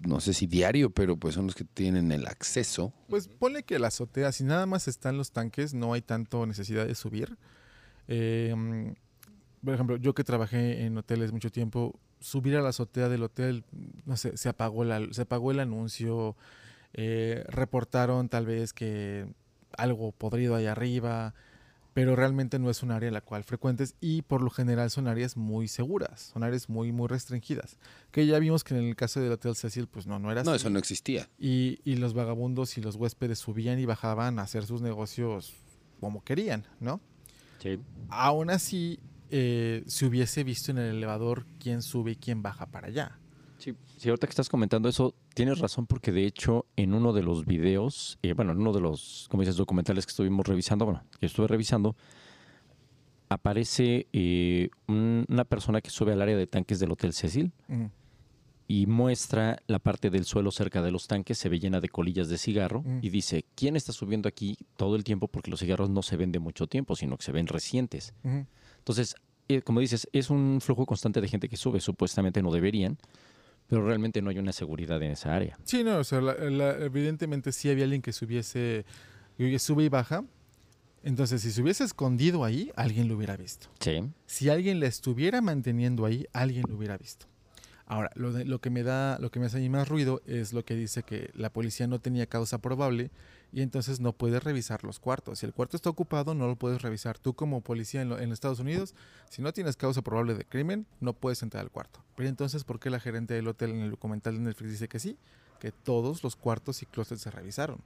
no sé si diario, pero pues son los que tienen el acceso. Pues ponle que la azotea, si nada más están los tanques, no hay tanto necesidad de subir. Eh, mm, por ejemplo, yo que trabajé en hoteles mucho tiempo, subir a la azotea del hotel, no sé, se apagó, la, se apagó el anuncio, eh, reportaron tal vez que algo podrido ahí arriba, pero realmente no es un área en la cual frecuentes y por lo general son áreas muy seguras, son áreas muy, muy restringidas. Que ya vimos que en el caso del Hotel Cecil, pues no, no era No, así. eso no existía. Y, y los vagabundos y los huéspedes subían y bajaban a hacer sus negocios como querían, ¿no? Sí. Aún así, eh, se hubiese visto en el elevador quién sube y quién baja para allá. Sí, sí, ahorita que estás comentando eso, tienes razón porque de hecho en uno de los videos, eh, bueno, en uno de los, como dices, documentales que estuvimos revisando, bueno, que estuve revisando, aparece eh, un- una persona que sube al área de tanques del Hotel Cecil y muestra la parte del suelo cerca de los tanques, se ve llena de colillas de cigarro Mm. y dice, ¿quién está subiendo aquí todo el tiempo? Porque los cigarros no se ven de mucho tiempo, sino que se ven recientes. Entonces, eh, como dices, es un flujo constante de gente que sube, supuestamente no deberían, pero realmente no hay una seguridad en esa área. Sí, no, o sea, la- la- evidentemente sí había alguien que subiese, que sube y baja. Entonces, si se hubiese escondido ahí, alguien lo hubiera visto. Sí. Si alguien la estuviera manteniendo ahí, alguien lo hubiera visto. Ahora, lo, de- lo que me da, lo que me hace a mí más ruido es lo que dice que la policía no tenía causa probable y entonces no puedes revisar los cuartos. Si el cuarto está ocupado, no lo puedes revisar. Tú como policía en, lo- en Estados Unidos, si no tienes causa probable de crimen, no puedes entrar al cuarto. Pero entonces, ¿por qué la gerente del hotel en el documental de Netflix dice que sí? Que todos los cuartos y closets se revisaron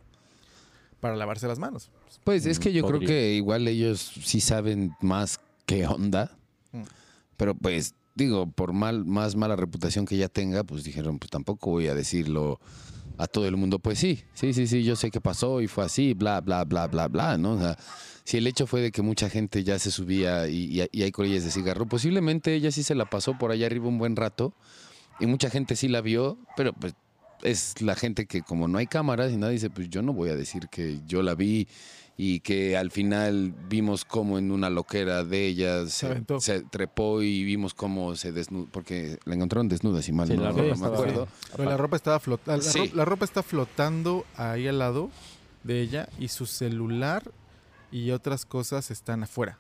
para lavarse las manos. Pues es Mm, que yo creo que igual ellos sí saben más qué onda. Mm. Pero pues, digo, por mal, más mala reputación que ya tenga, pues dijeron, pues tampoco voy a decirlo a todo el mundo. Pues sí, sí, sí, sí, yo sé qué pasó y fue así, bla, bla, bla, bla, bla, ¿no? O sea, si el hecho fue de que mucha gente ya se subía y hay colillas de cigarro, posiblemente ella sí se la pasó por allá arriba un buen rato y mucha gente sí la vio, pero pues es la gente que como no hay cámaras y nadie dice, pues yo no voy a decir que yo la vi y que al final vimos como en una loquera de ella se, trepó y vimos cómo se desnudó, porque la encontraron desnuda, si mal Sí, no, la no ropa me estaba- acuerdo. Pero la ropa estaba flotando. La, Sí. ro- la ropa está flotando ahí al lado de ella y su celular y otras cosas están afuera.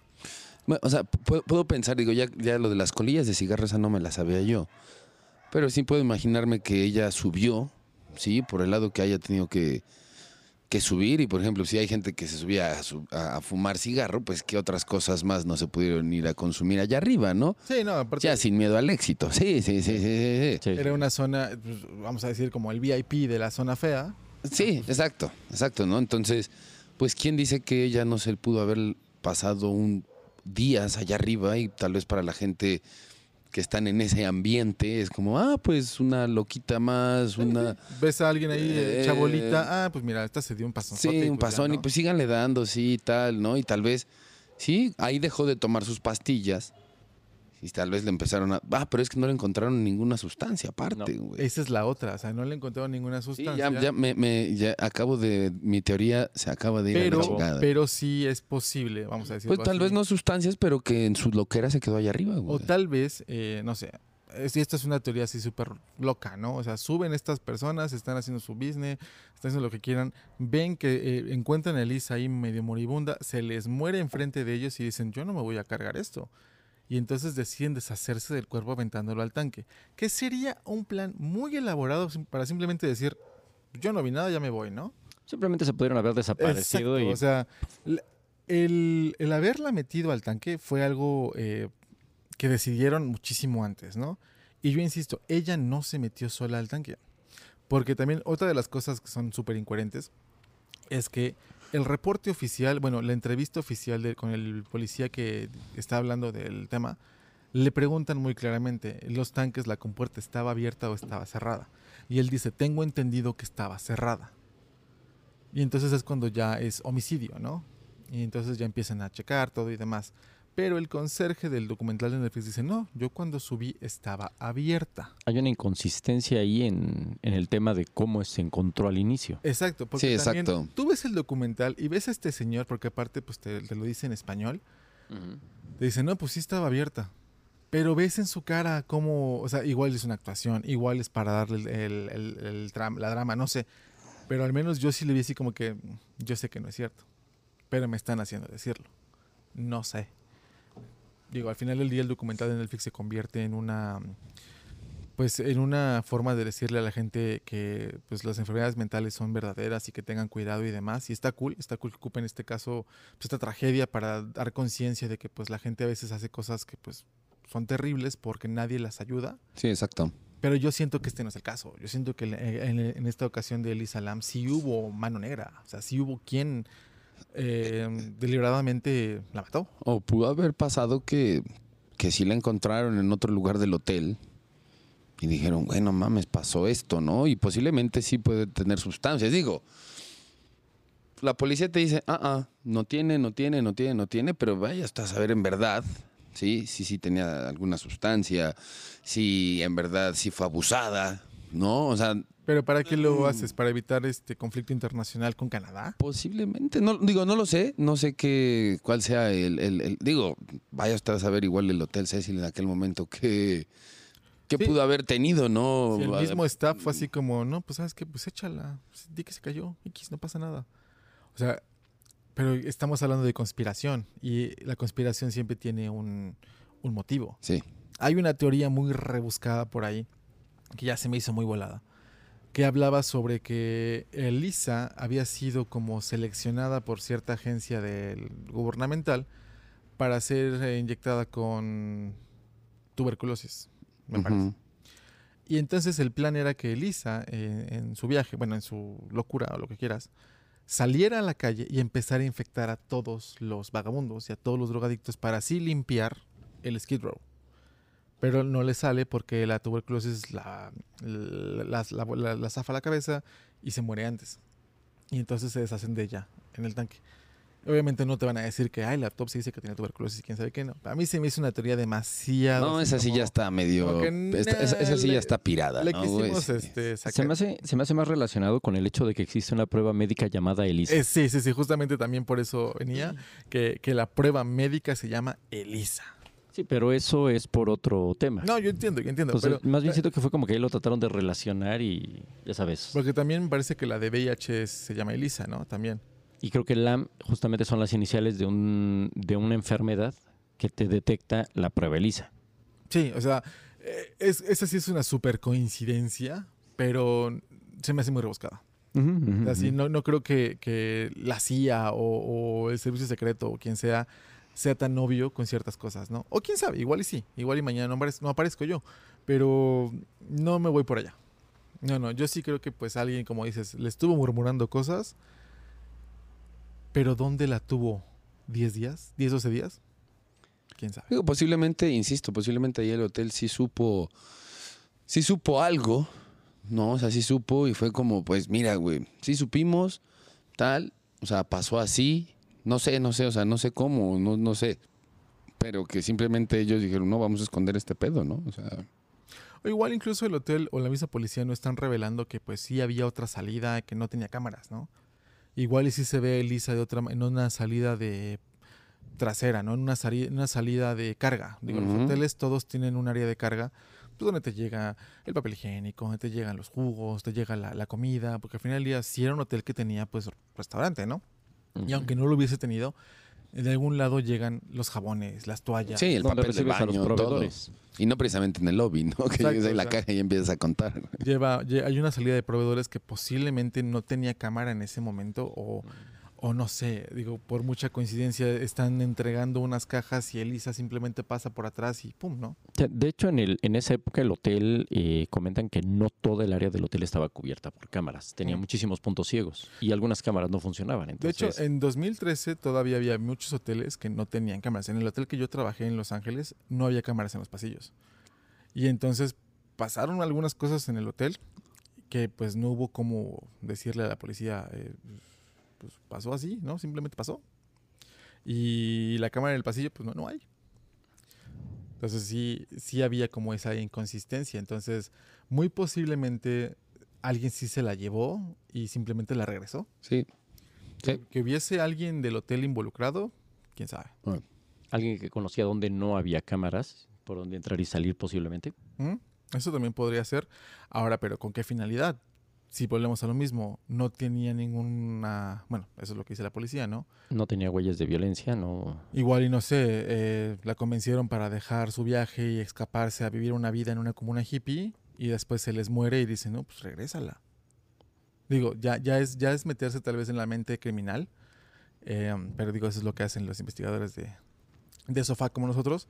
Bueno, o sea, puedo, puedo pensar, digo, ya, ya lo de las colillas de cigarro, esa no me la sabía yo. Pero sí puedo imaginarme que ella subió, ¿sí? Por el lado que haya tenido que, que subir. Y por ejemplo, si hay gente que se subía a, su- a- a fumar cigarro, pues qué otras cosas más no se pudieron ir a consumir allá arriba, ¿no? Sí, no, aparte Ya sin miedo al éxito. Sí, sí, sí, sí, sí. Sí. era una zona, pues, vamos a decir, como el VIP de la zona fea. Sí, exacto, exacto, ¿no? Entonces, pues, ¿quién dice que ella no se pudo haber pasado un días allá arriba y tal vez para la gente que están en ese ambiente es como, ah, pues una loquita más, una... Ves a alguien ahí, eh, Eh, chabolita, ah, pues mira, esta se dio un pasón. Sí, un pasón y pues síganle dando, sí, tal, ¿no? Y tal vez, sí, ahí dejó de tomar sus pastillas Y tal vez le empezaron a... Ah, pero es que no le encontraron ninguna sustancia aparte, No. güey. Esa es la otra, o sea, no le encontraron ninguna Sí, sustancia. ya, ya me, me- ya acabo de... Mi teoría se acaba de ir a la pero, chingada. pero sí es posible, vamos a decir. pues tal vez no sustancias, pero que en su loquera se quedó allá arriba, güey. O tal vez, eh, no sé, si esta es una teoría así súper loca, ¿no? O sea, suben estas personas, están haciendo su business, están haciendo lo que quieran, ven que eh, encuentran a Elisa ahí medio moribunda, se les muere enfrente de ellos y dicen, yo no me voy a cargar esto. Y entonces deciden deshacerse del cuerpo aventándolo al tanque. Que sería un plan muy elaborado para simplemente decir, yo no vi nada, ya me voy, ¿no? Simplemente se pudieron haber desaparecido Exacto, y O sea, el, el haberla metido al tanque fue algo eh, que decidieron muchísimo antes, ¿no? Y yo insisto, ella no se metió sola al tanque. Porque también otra de las cosas que son súper incoherentes es que el reporte oficial, bueno, la entrevista oficial de- con el policía que está hablando del tema, le preguntan muy claramente, los tanques, la compuerta estaba abierta o estaba cerrada. Y él dice, tengo entendido que estaba cerrada. Y entonces es cuando ya es homicidio, ¿no? Y entonces ya empiezan a checar todo y demás. Pero el conserje del documental de Netflix dice, no, yo cuando subí estaba abierta. hay una inconsistencia ahí en, en el tema de cómo se encontró al inicio. Exacto, porque Sí, también tú ves el documental y ves a este señor, porque aparte pues te, te lo dice en español, te dice, no, pues sí estaba abierta. Pero ves en su cara cómo, o sea, igual es una actuación, igual es para darle el, el- el- el tram- la drama, no sé. Pero al menos yo sí le vi así como que, yo sé que no es cierto, pero me están haciendo decirlo. No sé. Digo, al final del día el documental de Netflix se convierte en una, pues en una forma de decirle a la gente que pues las enfermedades mentales son verdaderas y que tengan cuidado y demás. Y está cool, está cool que ocupen este caso, pues, esta tragedia para dar conciencia de que pues la gente a veces hace cosas que pues son terribles porque nadie las ayuda. Sí, exacto. Pero yo siento que este no es el caso. Yo siento que en, en esta ocasión de Elisa Lam sí hubo mano negra. O sea, sí hubo quien eh, deliberadamente la mató. O pudo haber pasado que, que sí la encontraron en otro lugar del hotel y dijeron, bueno, mames, pasó esto, ¿no? Y posiblemente sí puede tener sustancias. Digo, la policía te dice, ah, ah, no tiene, no tiene, no tiene, no tiene, pero vaya hasta saber en verdad, sí, sí, sí tenía alguna sustancia, si en verdad sí fue abusada, ¿no? O sea, Pero ¿para qué lo haces? ¿Para evitar este conflicto internacional con Canadá? Posiblemente, no, digo, no lo sé, no sé qué, cuál sea el, el- el- digo, vaya usted a saber igual el Hotel Cecil en aquel momento que, Sí. pudo haber tenido, ¿no? Si el mismo staff fue así como, no, pues sabes qué, pues échala, pues, di que se cayó, X, no pasa nada. O sea, pero estamos hablando de conspiración y la conspiración siempre tiene un, un motivo. Sí, Hay una teoría muy rebuscada por ahí, que ya se me hizo muy volada, que hablaba sobre que Elisa había sido como seleccionada por cierta agencia del gubernamental para ser eh, inyectada con tuberculosis, me parece. Y entonces el plan era que Elisa, eh, en su viaje, bueno, en su locura o lo que quieras, saliera a la calle y empezara a infectar a todos los vagabundos y a todos los drogadictos para así limpiar el Skid Row. Pero no le sale porque la tuberculosis la, la, la, la- la zafa la cabeza y se muere antes. Y entonces se deshacen de ella en el tanque. Obviamente no te van a decir que, ay, la autopsia dice que tiene tuberculosis y quién sabe qué no. A mí se me hizo una teoría demasiado. No, esa sí ya está medio, esta- esa, esa sí ya está pirada, Le ¿no, güey? quisimos Sí. este, Se me, hace, se me hace más relacionado con el hecho de que existe una prueba médica llamada ELISA. Eh, sí, sí, sí, justamente también por eso venía, que, que la prueba médica se llama ELISA. Sí, pero eso es por otro tema. No, yo entiendo, yo entiendo. Entonces, pero, más bien siento que fue como que ahí lo trataron de relacionar y ya sabes. Porque también me parece que la de VIH se llama ELISA, ¿no? También. Y creo que LAM justamente son las iniciales de, un, de una enfermedad que te detecta la prueba ELISA. Sí, o sea, eh, es, esa sí es una super coincidencia, pero se me hace muy rebuscada. O sea, sí, no, no creo que, que la CIA o, o el servicio secreto o quien sea sea tan obvio con ciertas cosas, ¿no? O quién sabe, igual y sí, igual y mañana no, aparez- aparezco yo, pero no me voy por allá. No, no, yo sí creo que pues alguien, como dices, le estuvo murmurando cosas, pero ¿dónde la tuvo? ¿10 días? ¿10, 12 días? ¿Quién sabe? Posiblemente, insisto, posiblemente ahí el hotel sí supo, sí supo algo, ¿no? O sea, sí supo y fue como, pues mira, güey, sí supimos, tal, o sea, pasó así, no sé, no sé, o sea, no sé cómo, no, no sé. pero que simplemente ellos dijeron, no, vamos a esconder este pedo, ¿no? O sea, O igual incluso el hotel o la misma policía no están revelando que pues sí había otra salida que no tenía cámaras, ¿no? Igual y sí se ve a Elisa de otra en una salida de trasera, ¿no? En una, sali- una salida de carga. Digo, los hoteles todos tienen un área de carga pues, donde te llega el papel higiénico, donde te llegan los jugos, te llega la, la comida, porque al final del día sí era un hotel que tenía pues restaurante, ¿no? Y aunque no lo hubiese tenido, de algún lado llegan los jabones, las toallas. sí, el papel de recibes a los baño, todo. proveedores. Y no precisamente en el lobby, ¿no? Que llegas ahí la caja y empiezas a contar. lleva, lle- hay una salida de proveedores que posiblemente no tenía cámara en ese momento o, o no sé, digo, por mucha coincidencia están entregando unas cajas y Elisa simplemente pasa por atrás y pum, ¿no? De hecho, en, el, en esa época el hotel eh, comentan que no toda el área del hotel estaba cubierta por cámaras. Tenía Mm. muchísimos puntos ciegos y algunas cámaras no funcionaban. De Entonces, hecho, en 2013 todavía había muchos hoteles que no tenían cámaras. En el hotel que yo trabajé en Los Ángeles no había cámaras en los pasillos. Y entonces pasaron algunas cosas en el hotel que pues no hubo como decirle a la policía, eh, pues pasó así, ¿no? Simplemente pasó. Y la cámara en el pasillo, pues no, no hay. Entonces sí, sí había como esa inconsistencia. Entonces, muy posiblemente alguien sí se la llevó y simplemente la regresó. Sí. Sí. Que hubiese alguien del hotel involucrado, quién sabe. alguien que conocía dónde no había cámaras, por dónde entrar y salir posiblemente. ¿Mm? Eso también podría ser. Ahora, pero ¿con qué finalidad? Si volvemos a lo mismo, no tenía ninguna... Bueno, eso es lo que dice la policía, ¿no? No tenía huellas de violencia, no. Igual y no sé, eh, la convencieron para dejar su viaje y escaparse a vivir una vida en una comuna hippie y después se les muere y dicen, no, pues regrésala. Digo, ya, ya, es, ya es meterse tal vez en la mente criminal, eh, pero digo, eso es lo que hacen los investigadores de, de sofá como nosotros.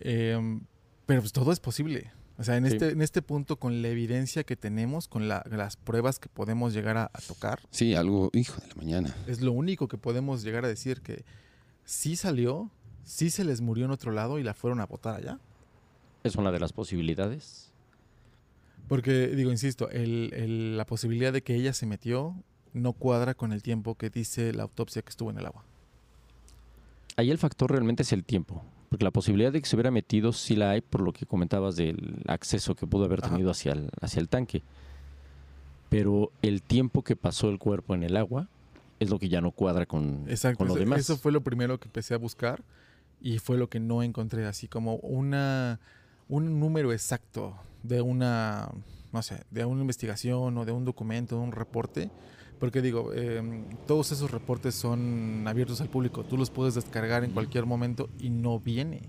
Eh, pero pues todo es posible. O sea, en, Sí. este, en este punto, con la evidencia que tenemos, con la- las pruebas que podemos llegar a- a tocar, Sí, algo, hijo de la mañana. es lo único que podemos llegar a decir que sí salió, sí se les murió en otro lado y la fueron a botar allá. Es una de las posibilidades. Porque, digo, insisto, el- el- la posibilidad de que ella se metió no cuadra con el tiempo que dice la autopsia que estuvo en el agua. Ahí el factor realmente es el tiempo. Porque la posibilidad de que se hubiera metido sí la hay por lo que comentabas del acceso que pudo haber Ajá. tenido hacia el, hacia el tanque. Pero el tiempo que pasó el cuerpo en el agua es lo que ya no cuadra con, Exacto. con lo demás. Eso fue lo primero que empecé a buscar y fue lo que no encontré, así como una, un número exacto de una, no sé, de una investigación o de un documento, de un reporte. Porque digo, eh, todos esos reportes son abiertos al público. Tú los puedes descargar en cualquier momento y no viene.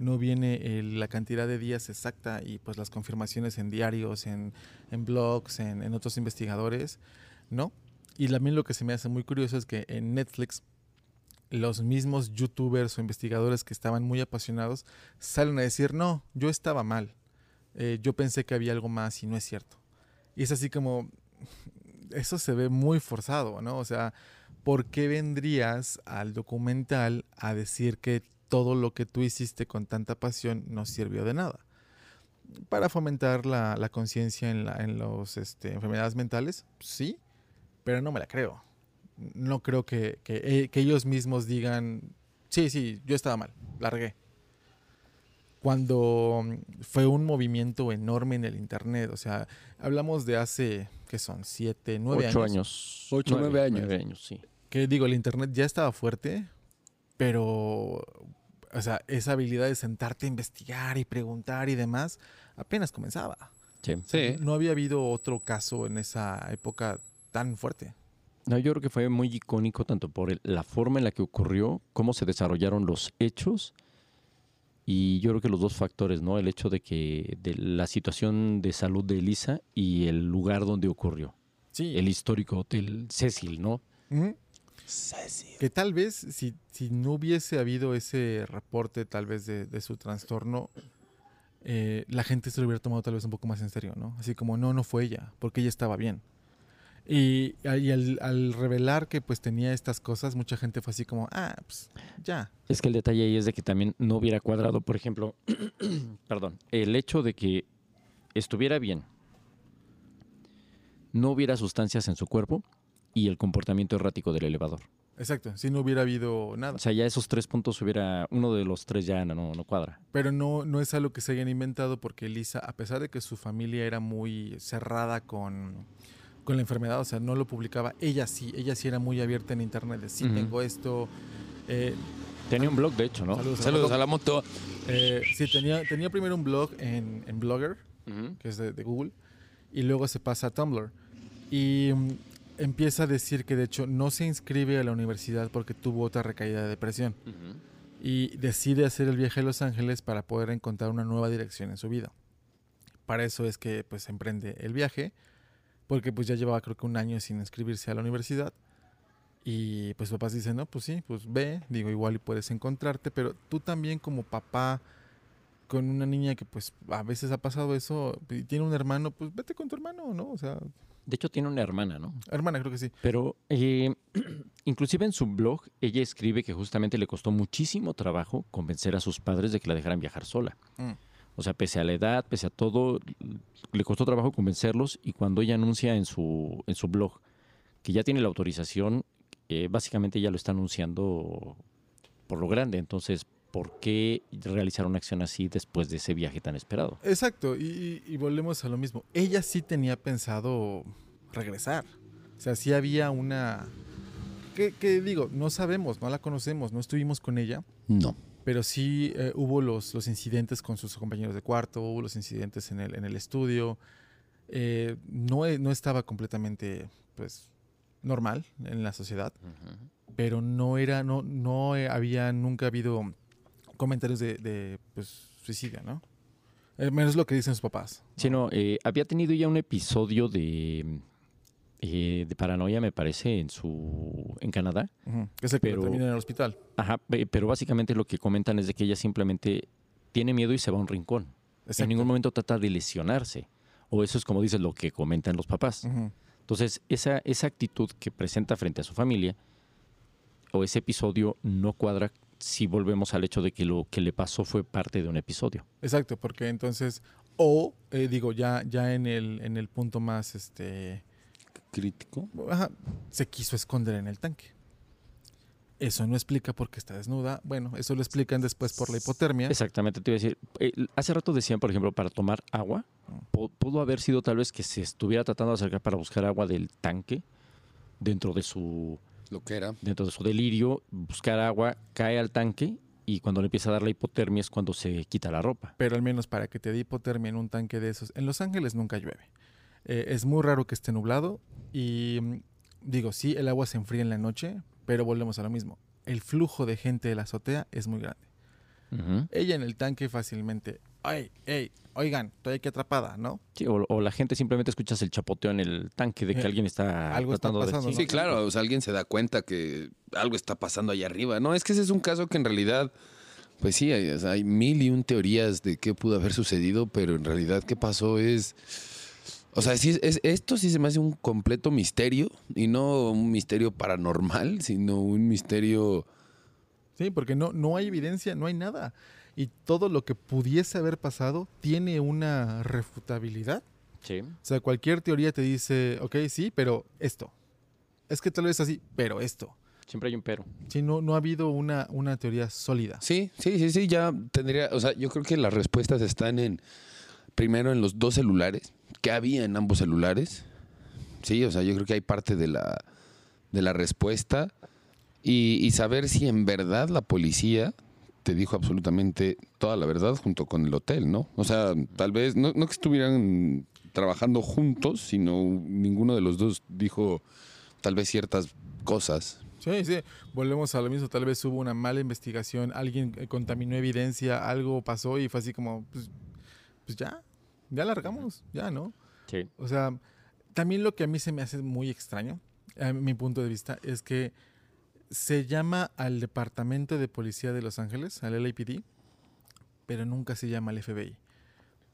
No viene la cantidad de días exacta y pues las confirmaciones en diarios, en, en blogs, en, en otros investigadores, ¿no? Y también lo que se me hace muy curioso es que en Netflix los mismos youtubers o investigadores que estaban muy apasionados salen a decir, no, yo estaba mal, Eh, yo pensé que había algo más y no es cierto. Y es así como, eso se ve muy forzado, ¿no? O sea, ¿por qué vendrías al documental a decir que todo lo que tú hiciste con tanta pasión no sirvió de nada? Para fomentar la, la conciencia en, la- en los este, enfermedades mentales, sí, pero no me la creo. No creo que, que, eh, que ellos mismos digan, sí, sí, yo estaba mal, largué. Cuando mm, fue un movimiento enorme en el Internet, o sea, hablamos de hace, ¿qué son? ¿Siete, nueve Ocho años? años. Ocho, nueve años. Nueve años, sí. Que digo, el Internet ya estaba fuerte, pero, o sea, esa habilidad de sentarte a investigar y preguntar y demás, apenas comenzaba. Sí. Sí. No había habido otro caso en esa época tan fuerte. No, yo creo que fue muy icónico tanto por el- la forma en la que ocurrió, cómo se desarrollaron los hechos y yo creo que los dos factores, ¿no? El hecho de que de la situación de salud de Elisa y el lugar donde ocurrió, Sí. el histórico hotel Cecil, ¿no? Ujú. Que tal vez si, si no hubiese habido ese reporte tal vez de, de su trastorno, eh, la gente se lo hubiera tomado tal vez un poco más en serio, ¿no? Así como, no, no fue ella, porque ella estaba bien. Y, y al, al revelar que pues tenía estas cosas, mucha gente fue así como, ah, pues ya. Es que el detalle ahí es de que también no hubiera cuadrado, por ejemplo, perdón, el hecho de que estuviera bien, no hubiera sustancias en su cuerpo y el comportamiento errático del elevador. Exacto, si no hubiera habido nada. O sea, ya esos tres puntos hubiera, uno de los tres ya no, no cuadra. Pero no, no es algo que se hayan inventado porque Lisa, a pesar de que su familia era muy cerrada con, con la enfermedad, o sea, no lo publicaba, ella sí, ella sí era muy abierta en internet, de sí tengo esto. eh, Tenía un blog, de hecho, ¿no? Saludos. Saludos a la moto. eh, sí, tenía, tenía primero un blog en, en Blogger, que es de, de Google, y luego se pasa a Tumblr. Y mm, empieza a decir que de hecho no se inscribe a la universidad porque tuvo otra recaída de depresión. Y decide hacer el viaje a Los Ángeles para poder encontrar una nueva dirección en su vida. Para eso es que pues emprende el viaje, porque pues ya llevaba creo que un año sin inscribirse a la universidad. Y pues papás dicen, no, pues sí, pues ve, digo, igual y puedes encontrarte, pero tú también como papá con una niña que pues a veces ha pasado eso y tiene un hermano, pues vete con tu hermano, ¿no? O sea, De hecho, tiene una hermana, ¿no? hermana creo que sí. Pero eh, inclusive en su blog, ella escribe que justamente le costó muchísimo trabajo convencer a sus padres de que la dejaran viajar sola. Mm. O sea, pese a la edad, pese a todo, le costó trabajo convencerlos y cuando ella anuncia en su, en su blog que ya tiene la autorización, eh, básicamente ella lo está anunciando por lo grande. Entonces, ¿por qué realizar una acción así después de ese viaje tan esperado? Exacto, y, volvemos a lo mismo. Ella sí tenía pensado regresar. O sea, sí había una... Que, que digo, no sabemos, no la conocemos, no estuvimos con ella, No. Pero sí eh, hubo los, los incidentes con sus compañeros de cuarto, hubo los incidentes en el, en el estudio. Eh, no, e- no estaba completamente, pues, normal en la sociedad, pero no era, no, no eh, había nunca habido comentarios de, de, pues, suicidio, ¿no? Menos lo que dicen sus papás. Sí, no, eh, había tenido ya un episodio de, eh, de paranoia, me parece, en su en Canadá. Es el que Pero- termina en el hospital. Ajá, pe- pero básicamente lo que comentan es de que ella simplemente tiene miedo y se va a un rincón. En Exacto. ningún momento trata de lesionarse. O eso es como dices lo que comentan los papás. Entonces, esa, esa actitud que presenta frente a su familia o ese episodio no cuadra si volvemos al hecho de que lo que le pasó fue parte de un episodio. Exacto, porque entonces, o eh, digo, ya, ya en el, en el punto más, este, Crítico. ajá, se quiso esconder en el tanque. Eso no explica por qué está desnuda. Bueno, eso lo explican después por la hipotermia. Exactamente, te iba a decir. eh, hace rato decían, por ejemplo, para tomar agua, pu- pudo haber sido tal vez que se estuviera tratando de acercar para buscar agua del tanque dentro de su Lo que era. dentro de su delirio, buscar agua, cae al tanque y cuando le empieza a dar la hipotermia es cuando se quita la ropa. Pero al menos para que te dé hipotermia en un tanque de esos. En Los Ángeles nunca llueve. Eh, es muy raro que esté nublado. Y mm, digo, sí, el agua se enfría en la noche, pero volvemos a lo mismo. El flujo de gente de la azotea es muy grande. Ella en el tanque fácilmente. ¡Ay, ey! Oigan, estoy aquí atrapada, ¿no? Sí, o, o la gente simplemente escuchas el chapoteo en el tanque de que Eh, alguien está algo está pasando, de... ¿no? Sí, claro, o sea, alguien se da cuenta que algo está pasando allá arriba. No, es que ese es un caso que en realidad, pues sí, hay mil y un teorías de qué pudo haber sucedido, pero en realidad qué pasó es... O sea, sí, es, esto sí se me hace un completo misterio, y no un misterio paranormal, sino un misterio... Sí, porque no, no hay evidencia, no hay nada. Y todo lo que pudiese haber pasado tiene una refutabilidad. Sí. O sea, cualquier teoría te dice, ok, sí, pero esto. Es que tal vez así, pero esto. Siempre hay un pero. Sí, no, no ha habido una, una teoría sólida. Sí, sí, sí, sí, ya tendría, o sea, yo creo que las respuestas están en, primero en los dos celulares, que había en ambos celulares. Sí, o sea, yo creo que hay parte de la, de la respuesta y, y saber si en verdad la policía te dijo absolutamente toda la verdad junto con el hotel, ¿no? O sea, tal vez, no, no que estuvieran trabajando juntos, sino ninguno de los dos dijo tal vez ciertas cosas. Sí, sí. Volvemos a lo mismo. Tal vez hubo una mala investigación, alguien eh, contaminó evidencia, algo pasó y fue así como, pues, pues ya, ya largamos, ya, ¿no? Sí. O sea, también lo que a mí se me hace muy extraño, a mi punto de vista, es que se llama al Departamento de Policía de Los Ángeles, al LAPD, pero nunca se llama al FBI.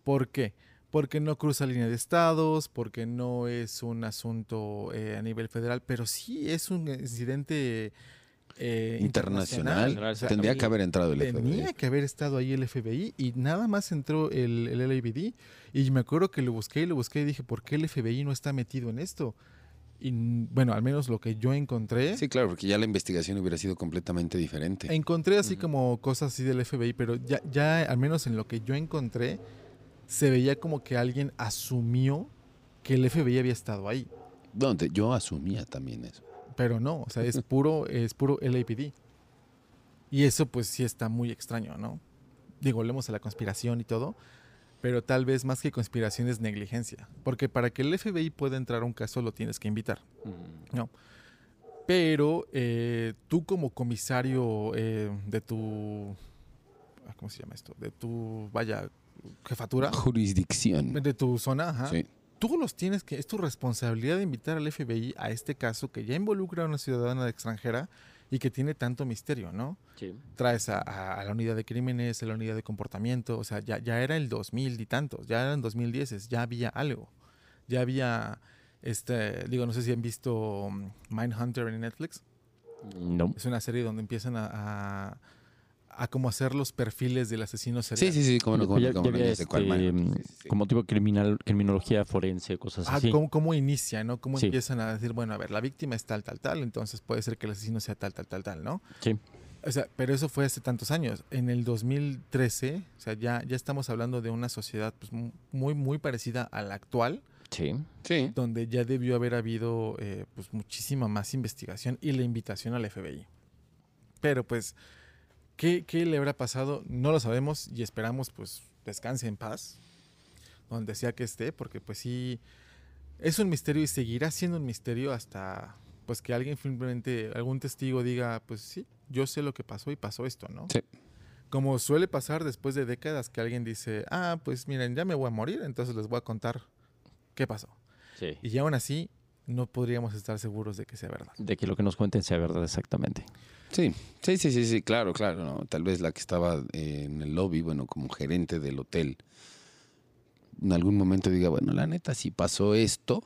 ¿Por qué? Porque no cruza línea de estados, porque no es un asunto eh, a nivel federal, pero sí es un incidente eh, Internacional. internacional. O sea, Tendría que haber entrado el FBI. Tenía que haber estado ahí el FBI y nada más entró el, el LAPD y me acuerdo que lo busqué y lo busqué y dije, ¿por qué el FBI no está metido en esto? y bueno, al menos lo que yo encontré, Sí, claro, porque ya la investigación hubiera sido completamente diferente. encontré así como cosas así del FBI, pero ya, ya al menos en lo que yo encontré, se veía como que alguien asumió que el FBI había estado ahí. Donde yo asumía también eso. Pero no, o sea, es puro, es puro LAPD. Y eso pues sí está muy extraño, ¿no? Digo, volvemos a la conspiración y todo, pero tal vez más que conspiración es negligencia. Porque para que el FBI pueda entrar a un caso lo tienes que invitar. Pero eh, tú como comisario eh, de tu... ah, ¿Cómo se llama esto? De tu, vaya, jefatura. Jurisdicción. De tu zona, ajá Sí. Tú los tienes que, es tu responsabilidad de invitar al FBI a este caso que ya involucra a una ciudadana extranjera y que tiene tanto misterio, ¿no? Sí. Traes a, a- a la unidad de crímenes, a la unidad de comportamiento, o sea, ya, ya era el 2000 y tantos, ya eran 2010, ya había algo, ya había, este, digo, no sé si han visto um, Mindhunter en Netflix, No. es una serie donde empiezan a, a, a como hacer los perfiles del asesino serial. Sí, sí, sí, cómo no, cómo Ya- no, cómo ya no, había ya sé cuál, man. Sí, sí, sí. Como tipo criminal, criminología forense, cosas Ah, así. ¿cómo, cómo inicia, ¿no? Cómo Sí. empiezan a decir, bueno, a ver, la víctima es tal, tal, tal, entonces puede ser que el asesino sea tal, tal, tal, tal, ¿no? Sí. O sea, pero eso fue hace tantos años. En el 2013, o sea, ya, ya estamos hablando de una sociedad pues, mu- muy, muy parecida a la actual, Sí. Sí. donde ya debió haber habido eh, pues, muchísima más investigación y la invitación al FBI. Pero pues, ¿qué, ¿qué le habrá pasado? No lo sabemos y esperamos pues descanse en paz, donde sea que esté, porque pues sí, es un misterio y seguirá siendo un misterio hasta pues que alguien simplemente, algún testigo diga, pues sí, yo sé lo que pasó y pasó esto, ¿no? Sí. Como suele pasar después de décadas que alguien dice, ah, pues miren, ya me voy a morir, entonces les voy a contar qué pasó. Sí. Y aún así, no podríamos estar seguros de que sea verdad. De que lo que nos cuenten sea verdad exactamente. Sí, sí, sí, sí, sí, claro, claro. ¿no? Tal vez la que estaba eh, en el lobby, bueno, como gerente del hotel, en algún momento diga, bueno, la neta, si pasó esto,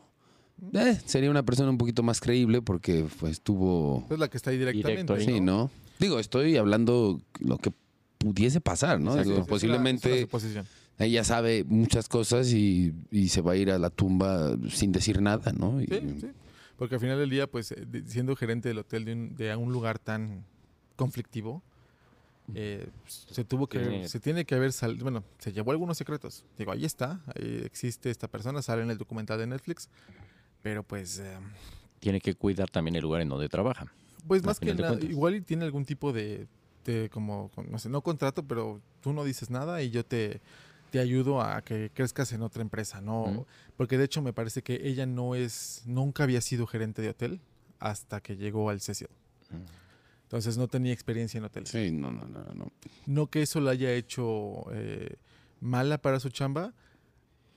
eh, sería una persona un poquito más creíble porque pues tuvo... Es la que está ahí directamente. Directo. Sí, ¿no? Digo, estoy hablando lo que pudiese pasar, ¿no? Exacto, Digo, es una- es una posiblemente suposición. Ella sabe muchas cosas y, y se va a ir a la tumba sin decir nada, ¿no? Y- Sí, sí. Porque al final del día, pues, eh, siendo gerente del hotel de un, de un lugar tan conflictivo, eh, se tuvo que, Tiene- se tiene que haber salido, bueno, se llevó algunos secretos. Digo, ahí está, ahí existe esta persona, sale en el documental de Netflix, pero pues, eh, Tiene que cuidar también el lugar en donde trabaja. pues más que nada, igual y tiene algún tipo de, de como, no sé, no contrato, pero tú no dices nada y yo te, te ayudo a que crezcas en otra empresa, ¿no? Porque de hecho me parece que ella no es, nunca había sido gerente de hotel hasta que llegó al Cecil. Entonces no tenía experiencia en hoteles. Sí, no, no, no, no. No que eso la haya hecho eh, mala para su chamba,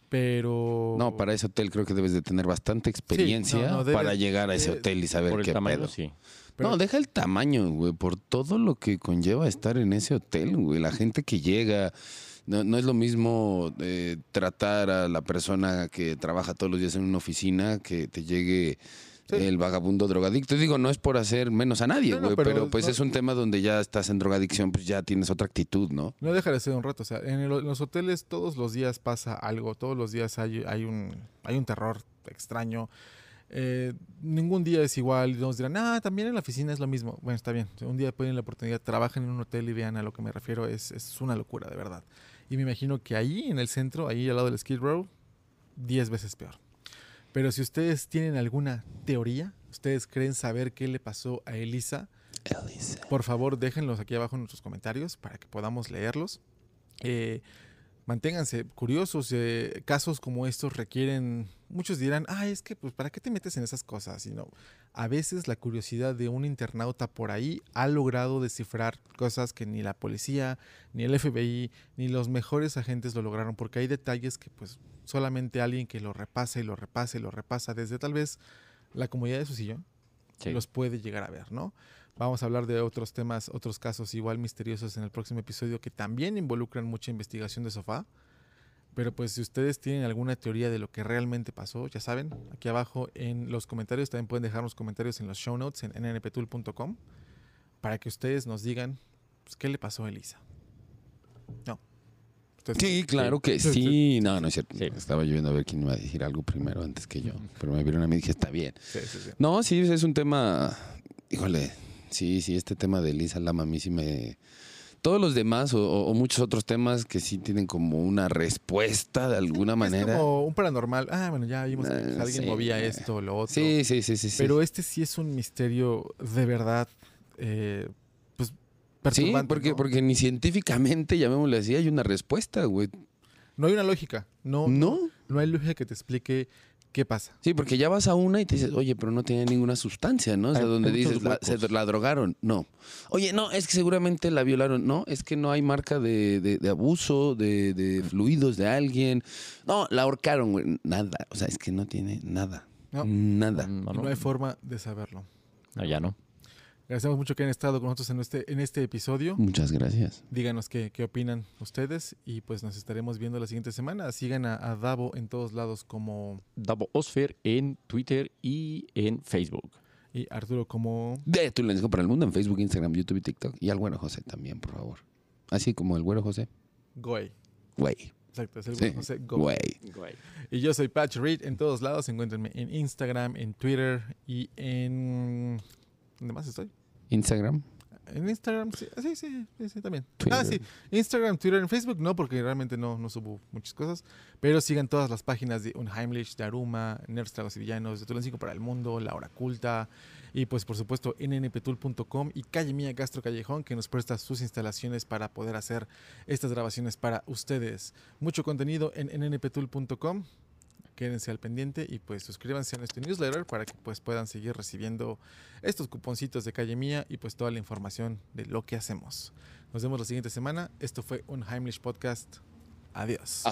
pero... No, para ese hotel creo que debes de tener bastante experiencia no, debes- para llegar a ese hotel y saber Por el qué tamaño, pedo. sí. Pero- no, deja el tamaño, güey, por todo lo que conlleva estar en ese hotel, güey. La gente que llega, no, no es lo mismo eh, tratar a la persona que trabaja todos los días en una oficina que te llegue Sí. el vagabundo drogadicto. Digo, no es por hacer menos a nadie, No, no, güey, pero pero, pues no- es un tema donde ya estás en drogadicción, pues ya tienes otra actitud, ¿no? No deja de ser un rato. O sea, en, el- en los hoteles todos los días pasa algo. Todos los días hay, hay, un, hay un terror extraño. Eh, ningún día es igual. Y nos dirán, ah, también en la oficina es lo mismo. Bueno, está bien. Un día pueden la oportunidad, trabajen en un hotel y vean a lo que me refiero. Es, es una locura, de verdad. Y me imagino que ahí, en el centro, ahí al lado del Skid Row, 10 veces peor. Pero si ustedes tienen alguna teoría, ustedes creen saber qué le pasó a Elisa, por favor, déjenlos aquí abajo en nuestros comentarios para que podamos leerlos. Eh, manténganse curiosos. eh, casos como estos requieren. Muchos dirán, ah, es que, pues, ¿para qué te metes en esas cosas? Y no, a veces la curiosidad de un internauta por ahí ha logrado descifrar cosas que ni la policía, ni el FBI, ni los mejores agentes lo lograron, porque hay detalles que, pues, solamente alguien que lo repasa y lo repasa y lo repasa desde tal vez la comodidad de su sillón Sí. los puede llegar a ver, ¿no? Vamos a hablar de otros temas, otros casos igual misteriosos en el próximo episodio que también involucran mucha investigación de sofá. Pero pues si ustedes tienen alguna teoría de lo que realmente pasó, ya saben, aquí abajo en los comentarios también pueden dejarnos comentarios en los show notes en nnptool.com para que ustedes nos digan pues, qué le pasó a Elisa. No. Sí, claro que Sí, sí. No, no es cierto. Sí. Estaba yo viendo a ver quién iba a decir algo primero antes que yo. Pero me vieron a mí y dije, está bien. Sí, sí, sí. No, sí, es un tema. Híjole, sí, sí, este tema de Lisa Lama a mí sí me. Todos los demás o, o muchos otros temas que sí tienen como una respuesta de alguna manera. Es como un paranormal. Ah, bueno, ya vimos que Ah, alguien sí. movía esto o lo otro. Sí, sí, sí, sí. sí. Pero este sí es un misterio de verdad, eh, pues, Sí, perturbante. porque, ¿no? porque ni científicamente, llamémosle así, hay una respuesta, güey. No hay una lógica. No, ¿No? no hay lógica que te explique qué pasa. Sí, porque ya vas a una y te dices, oye, pero no tiene ninguna sustancia, ¿no? O sea, Hay- donde hay dices, la, se la drogaron. No. Oye, no, es que seguramente la violaron. No, es que no hay marca de, de- de abuso, de, de fluidos de alguien. No, la ahorcaron, güey. Nada. O sea, es que no tiene nada. No. Nada. No. no hay forma de saberlo. No, ya no. Agradecemos mucho que han estado con nosotros en este, en este episodio. Muchas gracias. Díganos qué, qué opinan ustedes y pues nos estaremos viendo la siguiente semana. Sigan a, a Davo en todos lados como Davo Osfer en Twitter y en Facebook. y Arturo como De tu lenguaje para el mundo en Facebook, Instagram, YouTube y TikTok. Y al güero José también, por favor. Así como el güero José. Goey. Güey. Exacto, es el Sí. José Goey. Güey. Y yo soy Patch Reed en todos lados. Encuéntrenme en Instagram, en Twitter y en... ¿Dónde más estoy? Instagram. En Instagram, sí, sí, sí, sí, sí, también. Twitter. Ah, sí, Instagram, Twitter, en Facebook no, porque realmente no, no subo muchas cosas. Pero sigan todas las páginas de Unheimlich, de Aruma, Nerds Tragos y Villanos, de Tulancingo para el Mundo, La Hora Culta. Y pues, por supuesto, nnptool.com y Calle Mía Gastro Callejón, que nos presta sus instalaciones para poder hacer estas grabaciones para ustedes. Mucho contenido en nnptool.com. Quédense al pendiente y pues suscríbanse a nuestro newsletter para que pues puedan seguir recibiendo estos cuponcitos de calle mía y pues toda la información de lo que hacemos. Nos vemos la siguiente semana. Esto fue un Heimlich Podcast. Adiós.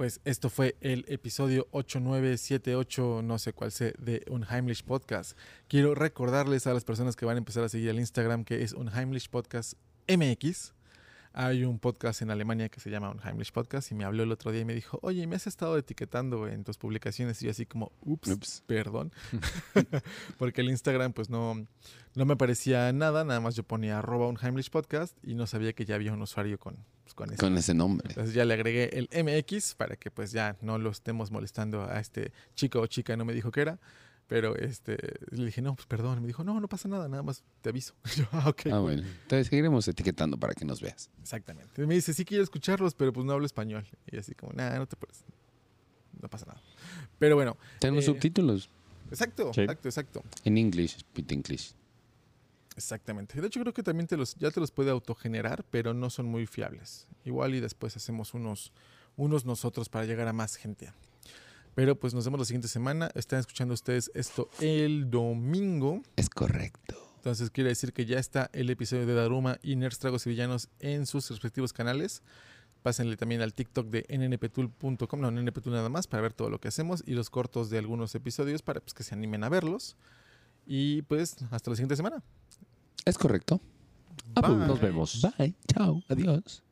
Pues esto fue el episodio 8978, no sé cuál sea, de Unheimlich Podcast. Quiero recordarles a las personas que van a empezar a seguir el Instagram que es Unheimlich Podcast MX. Hay un podcast en Alemania que se llama Unheimlich Podcast y me habló el otro día y me dijo, oye, me has estado etiquetando en tus publicaciones y yo así como, ups, Ups. perdón. Porque el Instagram pues no, no me parecía nada, nada más yo ponía arroba Unheimlich Podcast y no sabía que ya había un usuario con, pues, con ese Con ese nombre. entonces ya le agregué el MX para que pues ya no lo estemos molestando a este chico o chica, no me dijo que era. Pero este, le dije, no, pues perdón. Me dijo, no, no pasa nada, nada más te aviso. Yo, ah, ok. Ah, bueno. Entonces seguiremos etiquetando para que nos veas. Exactamente. Me dice, sí quiero escucharlos, pero pues no hablo español. Y así como, nada, no te puedes. No pasa nada. Pero bueno, Tenemos Eh, subtítulos exacto, Sí. exacto, exacto. en English, speak English. Exactamente. De hecho, creo que también te los, ya te los puede autogenerar, pero no son muy fiables. Igual y después hacemos unos, unos nosotros para llegar a más gente. Pero pues nos vemos la siguiente semana. Están escuchando ustedes esto el domingo. Es correcto. Entonces quiere decir que ya está el episodio de Daruma y Nerds Tragos y Villanos en sus respectivos canales. Pásenle también al TikTok de nnptool.com, no, nnptool nada más, para ver todo lo que hacemos y los cortos de algunos episodios para pues, que se animen a verlos. Y pues hasta la siguiente semana. Es correcto. Bye. Nos vemos. Bye. Chao. Adiós.